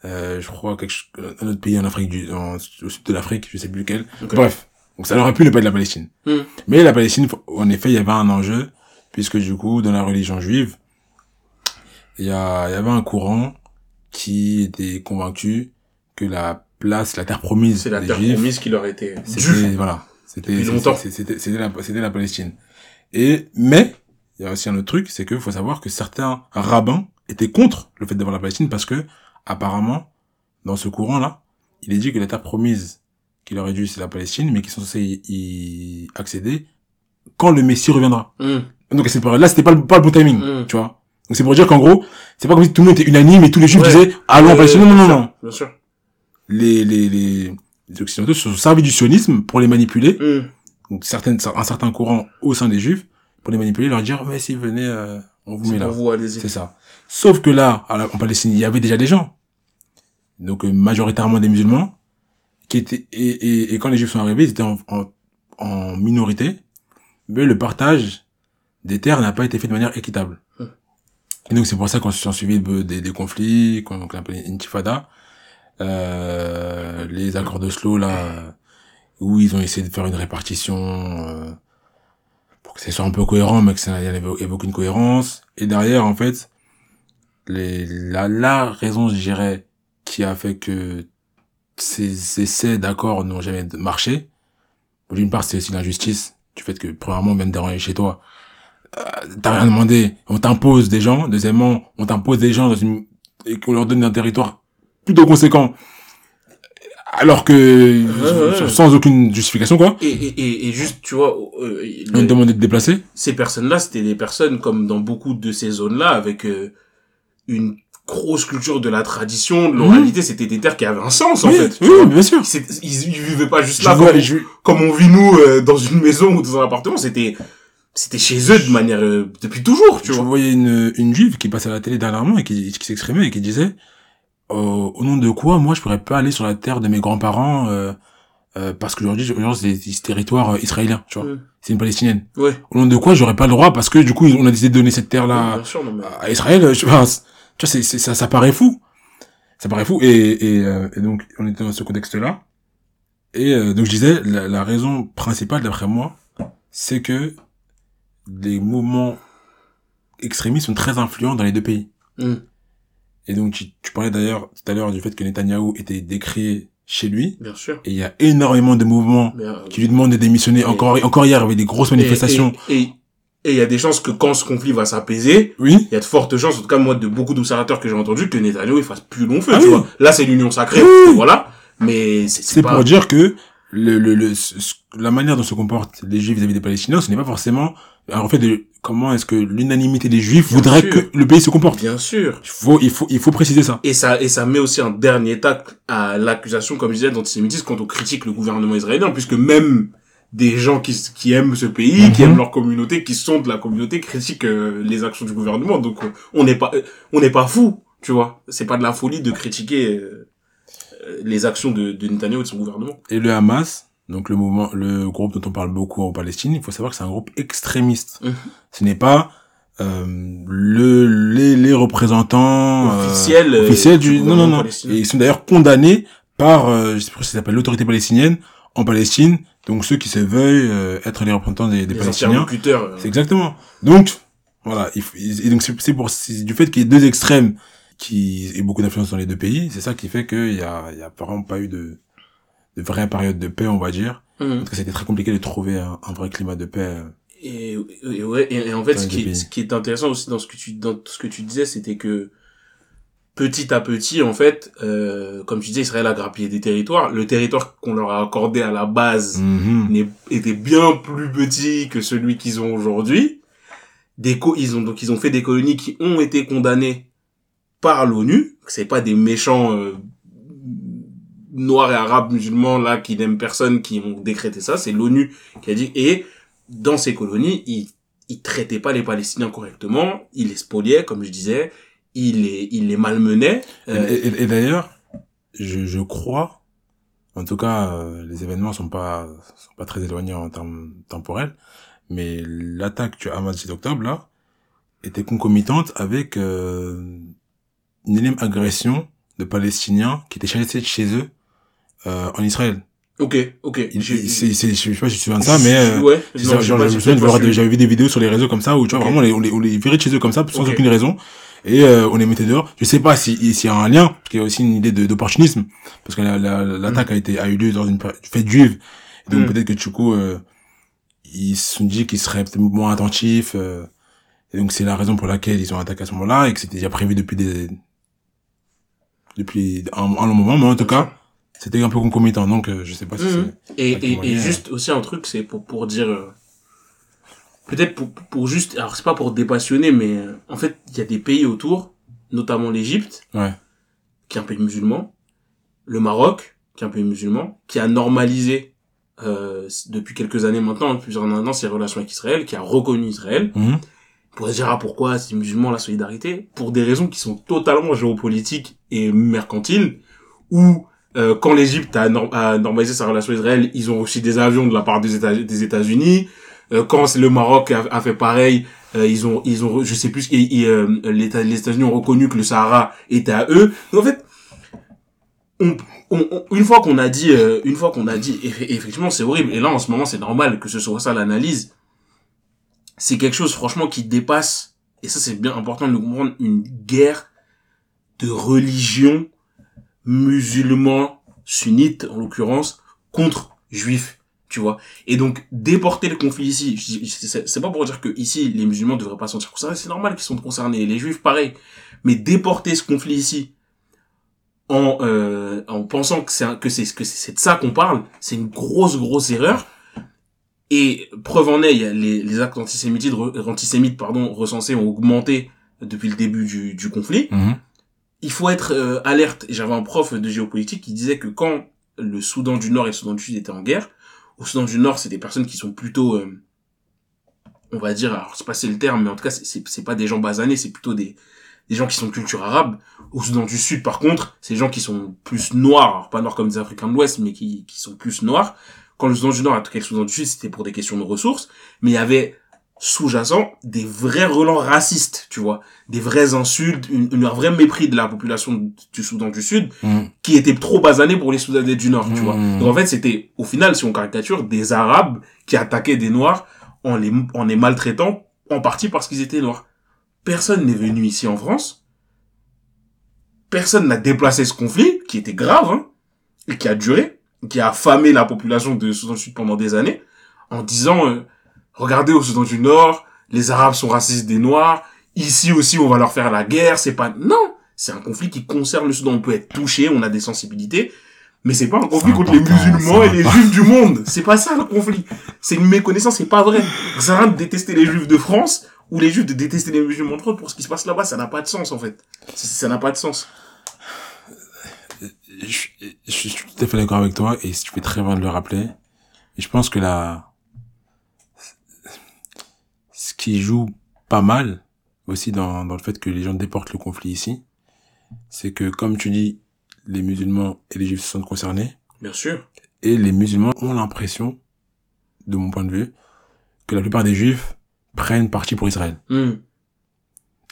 je crois quelque un autre pays en Afrique du, en- au sud de l'Afrique, je sais plus lequel. Bref. Donc ça aurait pu ne pas être la Palestine. Hmm. Mais la Palestine, en effet, il y avait un enjeu, puisque du coup, dans la religion juive, il y, a, il y avait un courant qui était convaincu que la place, la terre promise c'est la des terre juifs, promise qui leur était due c'était, voilà. C'était, c'était, c'était la, c'était la Palestine. Et, mais, il y a aussi un autre truc, c'est que faut savoir que certains rabbins étaient contre le fait d'avoir la Palestine parce que, apparemment, dans ce courant-là, il est dit que terre promise qu'il aurait dû, c'est la Palestine, mais qu'ils sont censés y, accéder quand le Messie reviendra. Hum, Donc, à cette période-là, c'était pas le, pas le bon timing, hum. tu vois. Donc, c'est pour dire qu'en gros, c'est pas comme si tout le monde était unanime et tous les juifs Ouais. disaient, allons en Palestine. Non, non, non, non. bien sûr Les, les, les, les occidentaux se sont servis du sionisme pour les manipuler Hum. donc certaines, un certain courant au sein des juifs pour les manipuler, leur dire mais si venez, euh, on vous c'est met là. pour vous allez-y C'est ça. Sauf que là, en Palestine, il y avait déjà des gens, donc euh, majoritairement des musulmans, qui étaient et, et, et quand les juifs sont arrivés, ils étaient en, en, en minorité, mais le partage des terres n'a pas été fait de manière équitable. Hmm. Et donc c'est pour ça qu'on s'en suivi de- des, des conflits, qu'on appelle intifada, euh, les accords d'Oslo là, où ils ont essayé de faire une répartition euh, pour que ce soit un peu cohérent, mais que ça n'y avait aucune cohérence. Et derrière, en fait, les, la, la raison, je dirais, qui a fait que ces essais d'accords n'ont jamais marché, d'une part, c'est aussi l'injustice, du fait que, premièrement, même déranger chez toi, euh, t'as rien demandé, on t'impose des gens, deuxièmement, on t'impose des gens dans une, et qu'on leur donne un territoire plutôt conséquent, alors que, ouais. sans aucune justification, quoi, et, et, et, juste tu vois euh, on te demandait de déplacer, ces personnes-là, c'était des personnes comme dans beaucoup de ces zones-là, avec euh, une grosse culture de la tradition, de l'oralité. C'était des terres qui avaient un sens, en oui, fait. oui, vois. bien sûr. Ils, ils vivaient pas juste Je là vois- comme, je- comme on vit nous euh, dans une maison ou dans un appartement. C'était c'était chez eux de manière euh, depuis toujours, tu je vois. voyais une, une juive qui passait à la télé dernièrement et qui, qui s'exprimait et qui disait euh, au nom de quoi moi je pourrais pas aller sur la terre de mes grands-parents euh, euh, parce que aujourd'hui aujourd'hui, c'est c'est ce territoire euh, israélien tu vois Mm. c'est une palestinienne Ouais. au nom de quoi j'aurais pas le droit parce que du coup on a décidé de donner cette terre là sûr, mais... à Israël je sais pas tu vois, c'est, ça, ça paraît fou. Ça paraît fou. Et, et, euh, et donc, on était dans ce contexte-là. Et euh, donc, je disais, la, la raison principale, d'après moi, c'est que les mouvements extrémistes sont très influents dans les deux pays. Mm. Et donc, tu, tu parlais d'ailleurs tout à l'heure du fait que Netanyahou était décrié chez lui. Bien sûr. Et il y a énormément de mouvements euh, qui lui demandent de démissionner. Et- Encore, encore hier, il y avait des grosses manifestations. Et il y a des chances que quand ce conflit va s'apaiser, Oui. il y a de fortes chances, en tout cas moi de beaucoup d'observateurs que j'ai entendus, que Netanyahu il fasse plus long feu, Ah tu oui. vois. Là c'est l'union sacrée, Oui. voilà. Mais c'est pas... pour dire que le, le, le, la manière dont se comportent les juifs vis-à-vis des palestiniens, ce n'est pas forcément, en fait, de, comment est-ce que l'unanimité des juifs Bien voudrait sûr. que le pays se comporte? Bien sûr. Il faut, il faut, il faut préciser ça. Et ça, et ça met aussi un dernier tacle à l'accusation, comme je disais, d'antisémitisme quand on critique le gouvernement israélien, puisque même des gens qui, qui aiment ce pays, qui Mhm. aiment leur communauté, qui sont de la communauté, critiquent euh, les actions du gouvernement. Donc, euh, on n'est pas, euh, on n'est pas fou, tu vois. C'est pas de la folie de critiquer euh, les actions de, de Netanyahu et de son gouvernement. Et le Hamas, donc le mouvement, le groupe dont on parle beaucoup en Palestine, il faut savoir que c'est un groupe extrémiste. Mhm. Ce n'est pas euh, le les, les représentants euh, Officiel, euh, officiels du du non non non. Et ils sont d'ailleurs condamnés par euh, je sais pas si ça s'appelle l'autorité palestinienne en Palestine. Donc ceux qui se veuillent euh, être les représentants des, des Les Palestiniens. interlocuteurs. euh, C'est exactement. Donc, voilà. Il et donc, c'est pour, c'est du fait qu'il y ait deux extrêmes qui aient beaucoup d'influence dans les deux pays, c'est ça qui fait qu'il y a, il y a vraiment pas eu de, de vraie période de paix, on va dire. mhm. Tout cas, c'était très compliqué de trouver un, un vrai climat de paix. euh. Et, et, ouais, et, et en fait, ce qui, est, pays. ce qui est intéressant aussi dans ce que tu, dans ce que tu disais, c'était que petit à petit, en fait, euh, comme tu disais, Israël a grappillé des territoires. Le territoire qu'on leur a accordé à la base Mhm. était bien plus petit que celui qu'ils ont aujourd'hui. Des co ils ont donc ils ont fait des colonies qui ont été condamnées par l'ONU. C'est pas des méchants euh, noirs et arabes musulmans là qui n'aiment personne qui ont décrété ça. C'est l'ONU qui a dit et dans ces colonies ils ils traitaient pas les Palestiniens correctement. Ils les spoliaient comme je disais. Ils les ils les malmenaient. Euh, Et, d'ailleurs, je, je crois, en tout cas, euh, les événements sont pas, sont pas très éloignés en termes temporels, mais l'attaque du Hamas du 6 octobre, là, était concomitante avec euh, une énième agression de Palestiniens qui étaient chassés de chez eux euh, en Israël. ok ok. Il- c'est, c'est, je sais pas si tu te souviens de ça, mais euh, ouais. Non, ça, j'ai genre, pas- je me souviens j'avais vu des vidéos sur les réseaux comme ça où tu vois vraiment on les, on les, virait de chez eux comme ça sans aucune raison et euh, on les mettait dehors. Je sais pas si s'il y a un lien parce qu'il y a aussi une idée d'opportunisme parce que la- la- l'attaque a été a eu lieu dans une fête juive et donc Mm. peut-être que du coup euh, ils se sont dit qu'ils seraient peut-être moins attentifs euh, et donc c'est la raison pour laquelle ils ont attaqué à ce moment-là et que c'était déjà prévu depuis des depuis un, un long moment mais en tout cas c'était un peu concomitant donc euh, je sais pas si Mhm. Et, Ouais, et, et rien. juste aussi un truc, c'est pour, pour dire, euh, peut-être pour, pour juste, alors c'est pas pour dépassionner, mais euh, en fait, il y a des pays autour, notamment l'Égypte, c'est ouais qui est un pays musulman, le Maroc, qui est un pays musulman, qui a normalisé euh, depuis quelques années maintenant, depuis plusieurs années, ses relations avec Israël, qui a reconnu Israël. On pourrait dire, ah, pourquoi c'est musulman la solidarité? Pour des raisons qui sont totalement géopolitiques et mercantiles, où euh, quand l'Égypte a, nor- a normalisé sa relation avec Israël, ils ont reçu des avions de la part des États- États-Unis. Euh, quand le Maroc a, fait pareil, euh, ils ont, ils ont, je sais plus, et, et, euh, les États- États-Unis ont reconnu que le Sahara était à eux. Donc en fait, on, on- une fois qu'on a dit, euh, une fois qu'on a dit, eff- effectivement, c'est horrible. Et là, en ce moment, c'est normal que ce soit ça l'analyse. C'est quelque chose, franchement, qui dépasse. Et ça, c'est bien important de comprendre. Une guerre de religion musulmans sunnites, en l'occurrence, contre juifs. Tu vois. Et donc, déporter le conflit ici, c'est pas pour dire que ici, les musulmans devraient pas se sentir concernés. C'est normal qu'ils sont concernés. Les juifs, pareil. Mais déporter ce conflit ici, en, euh, en pensant que c'est que c'est que c'est de ça qu'on parle, c'est une grosse grosse erreur. Et preuve en est, les, les actes antisémites, antisémites pardon, recensés ont augmenté depuis le début du, du conflit. Mhm. Il faut être euh, alerte. J'avais un prof de géopolitique qui disait que quand le Soudan du Nord et le Soudan du Sud étaient en guerre, au Soudan du Nord, c'est des personnes qui sont plutôt, euh, on va dire, alors c'est pas c'est le terme, mais en tout cas, c'est- pas des gens basanés, c'est plutôt des gens qui sont de culture arabe. Au Soudan du Sud, par contre, c'est des gens qui sont plus noirs, alors pas noirs comme des Africains de l'Ouest, mais qui, sont plus noirs. Quand le Soudan du Nord a attaqué le Soudan du Sud, c'était pour des questions de ressources, mais il y avait sous-jacent des vrais relents racistes, tu vois, des vraies insultes, une, une- un vrai mépris de la population du Soudan du Sud Mm. qui était trop basanée pour les Soudanais du Nord, tu Mm. vois. Donc en fait, c'était au final, si on caricature, des Arabes qui attaquaient des Noirs en les en les maltraitant en partie parce qu'ils étaient noirs. Personne n'est venu ici en France. Personne n'a déplacé ce conflit qui était grave hein, et qui a duré, qui a affamé la population de Soudan du Sud pendant des années en disant euh, regardez au Soudan du Nord, les Arabes sont racistes des Noirs, ici aussi on va leur faire la guerre, c'est pas non, c'est un conflit qui concerne le Soudan, on peut être touché, on a des sensibilités, mais c'est pas un conflit contre les musulmans et les juifs du monde, c'est pas ça le conflit. C'est une méconnaissance, c'est pas vrai. Ça rien de détester les juifs de France ou les juifs de détester les musulmans de France pour ce qui se passe là-bas, ça n'a pas de sens en fait. Ça- n'a pas de sens. je, je- je suis tout à fait d'accord avec toi et tu fais très bien de le rappeler. Et je pense que la, qui joue pas mal aussi dans, dans le fait que les gens déportent le conflit ici, c'est que comme tu dis, les musulmans et les juifs sont concernés Bien sûr. et les musulmans ont l'impression, de mon point de vue, que la plupart des juifs prennent parti pour Israël. Hmm.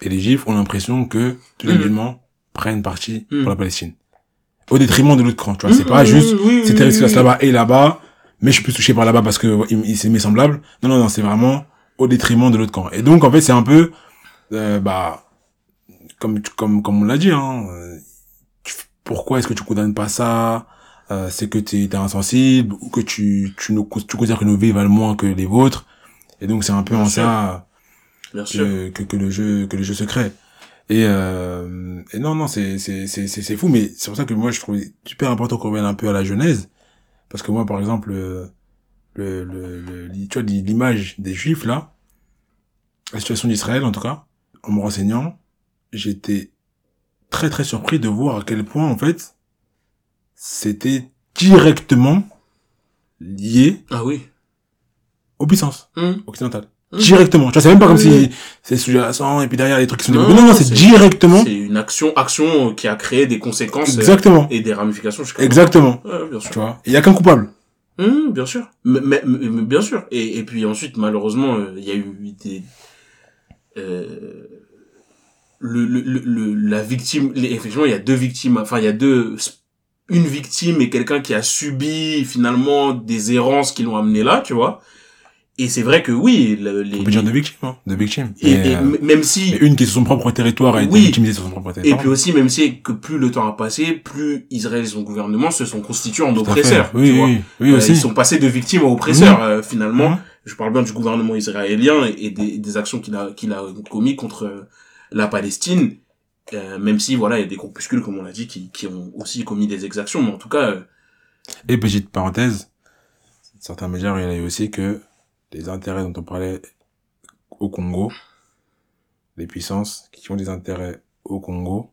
Et les juifs ont l'impression que les Mhm. musulmans prennent parti Mhm. pour la Palestine. Au détriment de l'autre camp, tu vois. C'est pas Hmm, juste, c'est là-bas et là-bas, mais je suis plus touché par là-bas parce que c'est mes semblables. Non, non, non, c'est vraiment au détriment de l'autre camp. Et donc, en fait, c'est un peu, euh, bah, comme, tu- comme, comme on l'a dit, hein, tu- pourquoi est-ce que tu condamnes pas ça? Euh, c'est que t'es, t'es insensible ou que tu, tu, nous, tu considères que nos vies valent moins que les vôtres. Et donc, c'est un peu Bien en sûr. ça, Bien sûr. que, que, que le jeu que le jeu se crée et, euh, et non non c'est c'est c'est c'est c'est fou mais c'est pour ça que moi je trouve super important qu'on revienne un peu à la genèse parce que moi par exemple euh, le le, le, tu vois l'image des juifs là la situation d'Israël en tout cas en me renseignant j'étais très très surpris de voir à quel point en fait c'était directement lié Ah oui. aux puissances Hmm. occidentales Hmm. directement tu vois c'est même pas comme Oui. si c'est sous-jacent et puis derrière les trucs qui sont Non, développés. non non c'est c'est- directement C'est une action, action qui a créé des conséquences euh, exactement et des ramifications exactement Ouais, bien sûr. tu vois il y a qu'un coupable Hum, bien sûr. Mais, bien sûr. Et, puis ensuite, malheureusement, euh, il y a eu des... Euh, le, le, le, la victime... effectivement, il y a deux victimes. Enfin, il y a deux... Une victime et quelqu'un qui a subi finalement des errances qui l'ont amené là, tu vois. Et c'est vrai que oui, le- les... on peut dire de victimes hein, de victimes et, et euh, même si... une qui est sur son propre territoire été Oui. victimisée sur son propre Et territoire puis aussi, même si que plus le temps a passé, plus Israël et son gouvernement se sont constitués en oppresseurs. oui tu vois. oui oui Euh, ils sont passés de victimes à oppresseurs, euh, finalement. Mhm. Je parle bien du gouvernement israélien et, et des, des actions qu'il a, qu'il a commis contre euh, la Palestine. Euh, même si, voilà, il y a des groupuscules, comme on l'a dit, qui, qui ont aussi commis des exactions. Mais en tout cas, et petite parenthèse certains médias relaient aussi que les intérêts dont on parlait au Congo les puissances qui ont des intérêts au Congo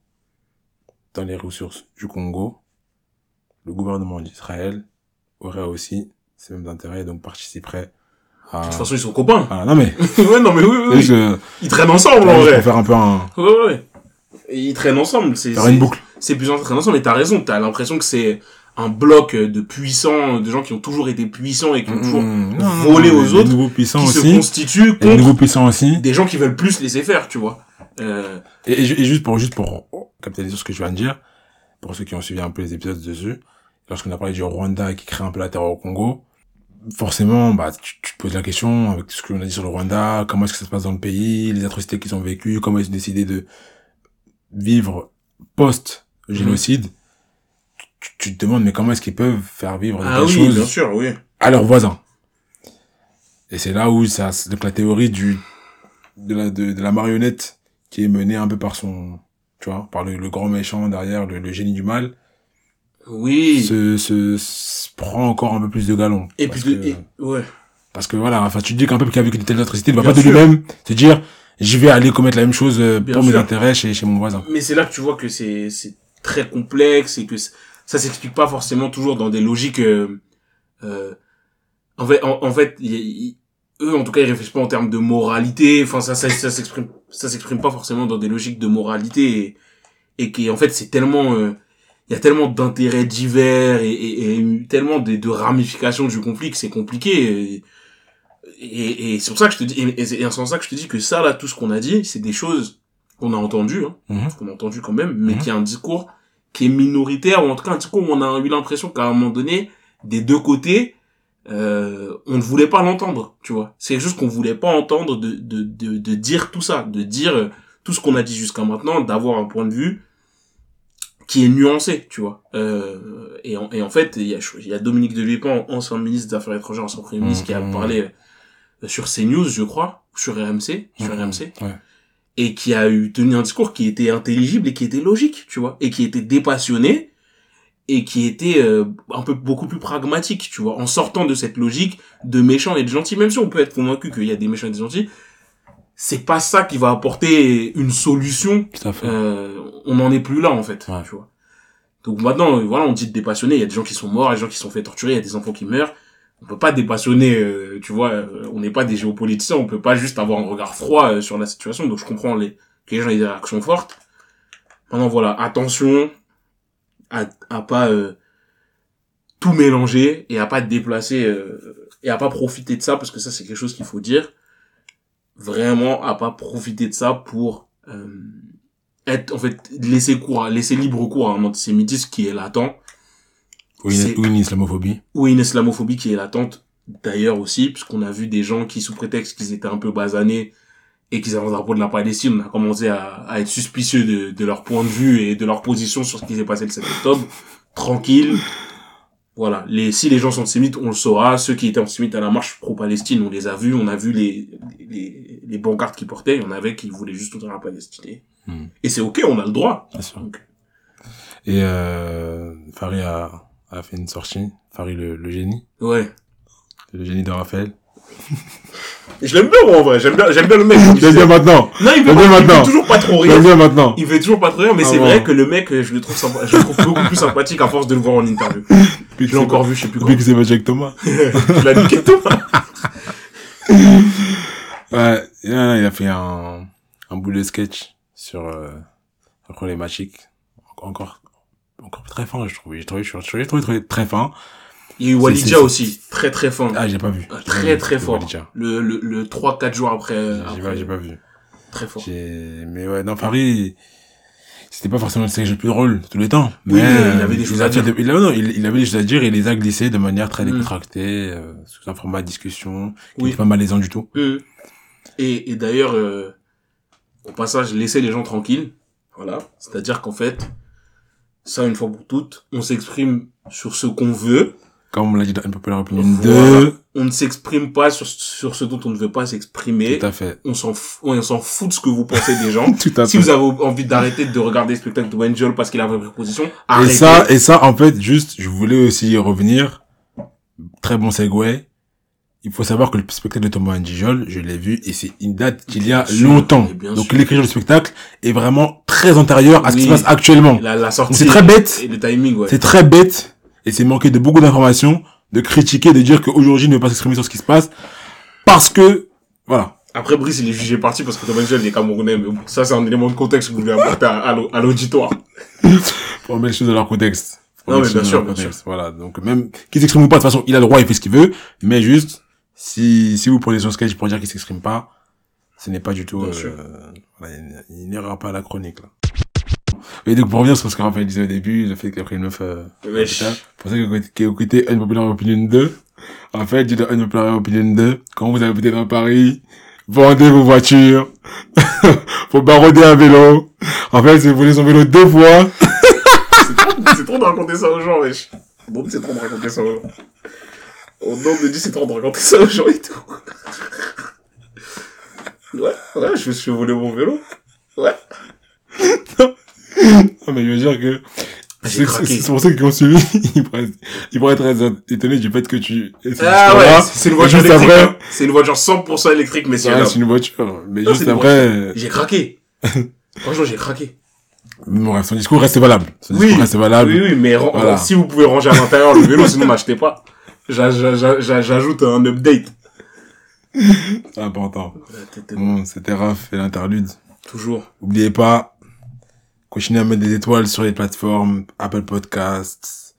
dans les ressources du Congo le gouvernement d'Israël aurait aussi ces mêmes intérêts et donc participerait à de toute façon, ils sont copains. Voilà, non mais ouais, non, mais oui, oui, Ils traînent ensemble, en vrai. faire un peu un Ouais, ouais, ils traînent ensemble. C'est- une boucle c'est plus traînent ensemble. Mais t'as raison. T'as l'impression que c'est un bloc de puissants, de gens qui ont toujours été puissants et qui ont toujours Mmh, volé non, aux les autres, nouveaux puissants qui se aussi. constituent les contre nouveaux puissants aussi. des gens qui veulent plus laisser faire, tu vois. Euh, et, et ju- et juste pour juste pour capitaliser sur ce que je viens de dire pour ceux qui ont suivi un peu les épisodes dessus lorsqu'on a parlé du Rwanda qui crée un peu la terreur au Congo forcément bah tu, tu te poses la question avec tout ce que l'on a dit sur le Rwanda comment est-ce que ça se passe dans le pays les atrocités qu'ils ont vécues comment ils ont décidé de vivre post génocide tu, tu te demandes mais comment est-ce qu'ils peuvent faire vivre des ah telles oui, choses bien sûr, oui. à leurs voisins? Et c'est là où ça, donc la théorie du, de la, de, de la marionnette qui est menée un peu par son, tu vois, par le, le grand méchant derrière, le, le génie du mal, Oui. se, se, se prend encore un peu plus de galon. Et parce puis, que, et- ouais. parce que voilà, enfin, tu te dis qu'un peuple qui a vécu de telles atrocités ne va Bien pas de lui-même se dire, je vais aller commettre la même chose euh, Bien pour mes sûr. intérêts chez, chez mon voisin. Mais c'est là que tu vois que c'est, c'est très complexe et que ça s'explique pas forcément toujours dans des logiques, euh, euh, en fait, en, en fait, y a- il- eux, en tout cas, ils réfléchissent pas en termes de moralité. Enfin, ça, ça, ça s'exprime, ça s'exprime pas forcément dans des logiques de moralité et, et qui, en fait, c'est tellement, euh, il y a tellement d'intérêts divers et, et, et tellement de, de ramifications du conflit que c'est compliqué. Et, et, et c'est pour ça que je te dis, et, c'est pour ça que je te dis que ça, là, tout ce qu'on a dit, c'est des choses qu'on a entendues, hein, Mhm. qu'on a entendu quand même, mais Mhm. qui est un discours qui est minoritaire, ou en tout cas un discours où on a eu l'impression qu'à un moment donné, des deux côtés, euh, on ne voulait pas l'entendre, tu vois. C'est juste qu'on voulait pas entendre de, de, de, de dire tout ça, de dire euh, tout ce qu'on a dit jusqu'à maintenant, d'avoir un point de vue qui est nuancé, tu vois. Euh, et, en, et en fait, il y a, il y a Dominique de Villepin, ancien ministre des Affaires étrangères, ancien premier ministre, qui a Mhm. parlé euh, sur CNews, je crois, sur RMC, sur Mhm. RMC, Ouais. Et qui a eu tenu un discours qui était intelligible et qui était logique, tu vois, et qui était dépassionné et qui était euh, un peu beaucoup plus pragmatique, tu vois, en sortant de cette logique de méchants et de gentils, même si on peut être convaincu qu'il y a des méchants et des gentils, c'est pas ça qui va apporter une solution. Tout à fait. Euh, on n'en est plus là en fait, Ouais. tu vois. Donc maintenant, voilà, on dit dépassionné, il y a des gens qui sont morts, il y a des gens qui sont fait torturer, il y a des enfants qui meurent. On peut pas dépassionner, euh, tu vois, euh, on n'est pas des géopoliticiens, on peut pas juste avoir un regard froid euh, sur la situation. Donc je comprends les que les gens aient des réactions fortes. Maintenant voilà, attention à, à pas tout mélanger et à pas déplacer et à pas profiter de ça parce que ça c'est quelque chose qu'il faut dire. Vraiment à pas profiter de ça pour euh, être en fait laisser cours, laisser libre cours à un antisémitisme qui est latent Ou une, c'est- ou une islamophobie. ou une islamophobie qui est latente d'ailleurs aussi puisqu'on a vu des gens qui sous prétexte qu'ils étaient un peu basanés et qu'ils avaient un drapeau de la Palestine on a commencé à, à être suspicieux de, de leur point de vue et de leur position sur ce qui s'est passé le 7 octobre. Tranquille. Voilà. Les si les gens sont antisémites on le saura. Ceux qui étaient antisémites à la marche pro-Palestine on les a vus. On a vu les les, les pancartes qu'ils portaient. Il y en avait qui voulaient juste soutenir la Palestine. Hmm. et c'est ok on a le droit. Bien sûr. Donc, Et euh, Farid a, a fait une sortie. Farid le, le génie. ouais Le génie de Raphaël. je l'aime bien moi en vrai j'aime bien j'aime bien le mec J'aime bien maintenant. Non, il veut, pas- il veut toujours pas trop rire. J'aime bien maintenant. Il veut toujours pas trop rire, mais Ah c'est bon. vrai que le mec, je le trouve sympa, je le trouve beaucoup plus sympathique à force de le voir en interview. Puis Je l'ai encore vu, je sais plus quand. Depuis que c'est battu avec Thomas. Je l'ai niqué tout. Ouais, il a il a fait un, un bout de sketch sur euh, problématique. Encore, encore très fin, je trouve. J'ai trouvé, je trouve, trouvé très fin. Il y a eu Walidja aussi, très très fin. Ah, j'ai pas vu. Ah, pas très vu, très fort. Le, le, le 3-4 jours après, euh, J'ai pas, j'ai pas vu. très fort. Mais ouais, dans Paris, c'était pas forcément le sketch le plus drôle tous les temps. Mais il avait des euh, choses à dire. de- il, non, il, il avait des choses à dire et il les a glissées de manière très Mm. décontractée, euh, sous un format de discussion, qui Oui. n'était pas malaisant du tout. Euh, Et, et d'ailleurs, euh, au passage, laisser les gens tranquilles. Voilà. C'est-à-dire qu'en fait, ça, une fois pour toutes, on s'exprime sur ce qu'on veut. Comme on l'a dit dans une populaire opinion Voilà. 2, On ne s'exprime pas sur, sur ce dont on ne veut pas s'exprimer. tout à fait. On s'en fout, on s'en fout de ce que vous pensez des gens. Tout à si fait. vous avez envie d'arrêter de regarder le spectacle de Wayne Joel parce qu'il a pris position, Et arrêtez. ça, et ça, en fait, juste, je voulais aussi y revenir. Très bon segue. Il faut savoir que le spectacle de Thomas Njijol, je l'ai vu, et c'est une date d'il y a longtemps. Donc l'écriture du spectacle est vraiment très à ce qui se passe actuellement. la, la sortie. C'est très bête. Et le timing, ouais. C'est très bête, et c'est manqué de beaucoup d'informations, de critiquer, de dire qu'aujourd'hui, ne pas s'exprimer sur ce qui se passe, parce que, voilà. Après, Brice, il est jugé parti parce que Joel il est camerounais, mais ça, c'est un élément de contexte que vous devez apporter à, à l'au- à l'auditoire. Faut remettre les choses dans leur contexte. Non, mais bien sûr, bien contexte. Voilà. Donc, même, qu'il s'exprime ou pas, de toute façon, il a le droit, il fait ce qu'il veut, mais juste, si, si vous prenez son sketch pour dire qu'il s'exprime pas, ce n'est pas du tout, euh, voilà, il, n'ira pas à la chronique, là. Et donc, pour revenir sur ce qu'on Raphaël disait au début, le fait qu'il a pris une meuf, euh, Wesh. pour ça que qui a écouté Unpopular Opinion 2, en fait, dit dans Unpopular Opinion 2, quand vous habitez dans Paris, vendez vos voitures, faut baroder un vélo. En fait, si vous voulez son vélo deux fois, C'est trop, trop de raconter ça aux gens, wesh. Donc, c'est trop de raconter ça aux gens. Au nom de Dieu, c'est trop de raconter ça aux gens et tout. Ouais, ouais, je me suis volé mon vélo. Ouais. Non, mais je veux dire que c'est pour ça qu'ils ont suivi. Ils pourraient, ils pourraient être étonnés du fait que tu. Ah ouais, c'est une voiture électrique. après- hein. C'est une voiture 100% électrique, messieurs. Ouais, c'est une voiture. Mais Non, juste après, euh, J'ai craqué. Franchement, j'ai craqué. bon, son discours reste valable. Son Oui. discours reste valable. Oui, oui, mais Voilà. si vous pouvez ranger à l'intérieur le vélo, sinon m'achetez pas. J'a- j'a- j'a- j'a- J'ajoute un update. C'est important. Bon, c'était Raph et l'interlude. Toujours. N'oubliez pas, continuez à mettre des étoiles sur les plateformes Apple Podcasts,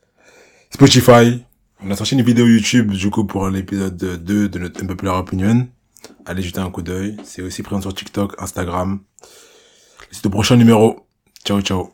Spotify. On a sorti une vidéo YouTube, du coup, pour l'épisode 2 de notre Unpopular Opinion. Allez jeter un coup d'œil. C'est aussi présent sur TikTok, Instagram. C'est au prochain numéro. Ciao, ciao.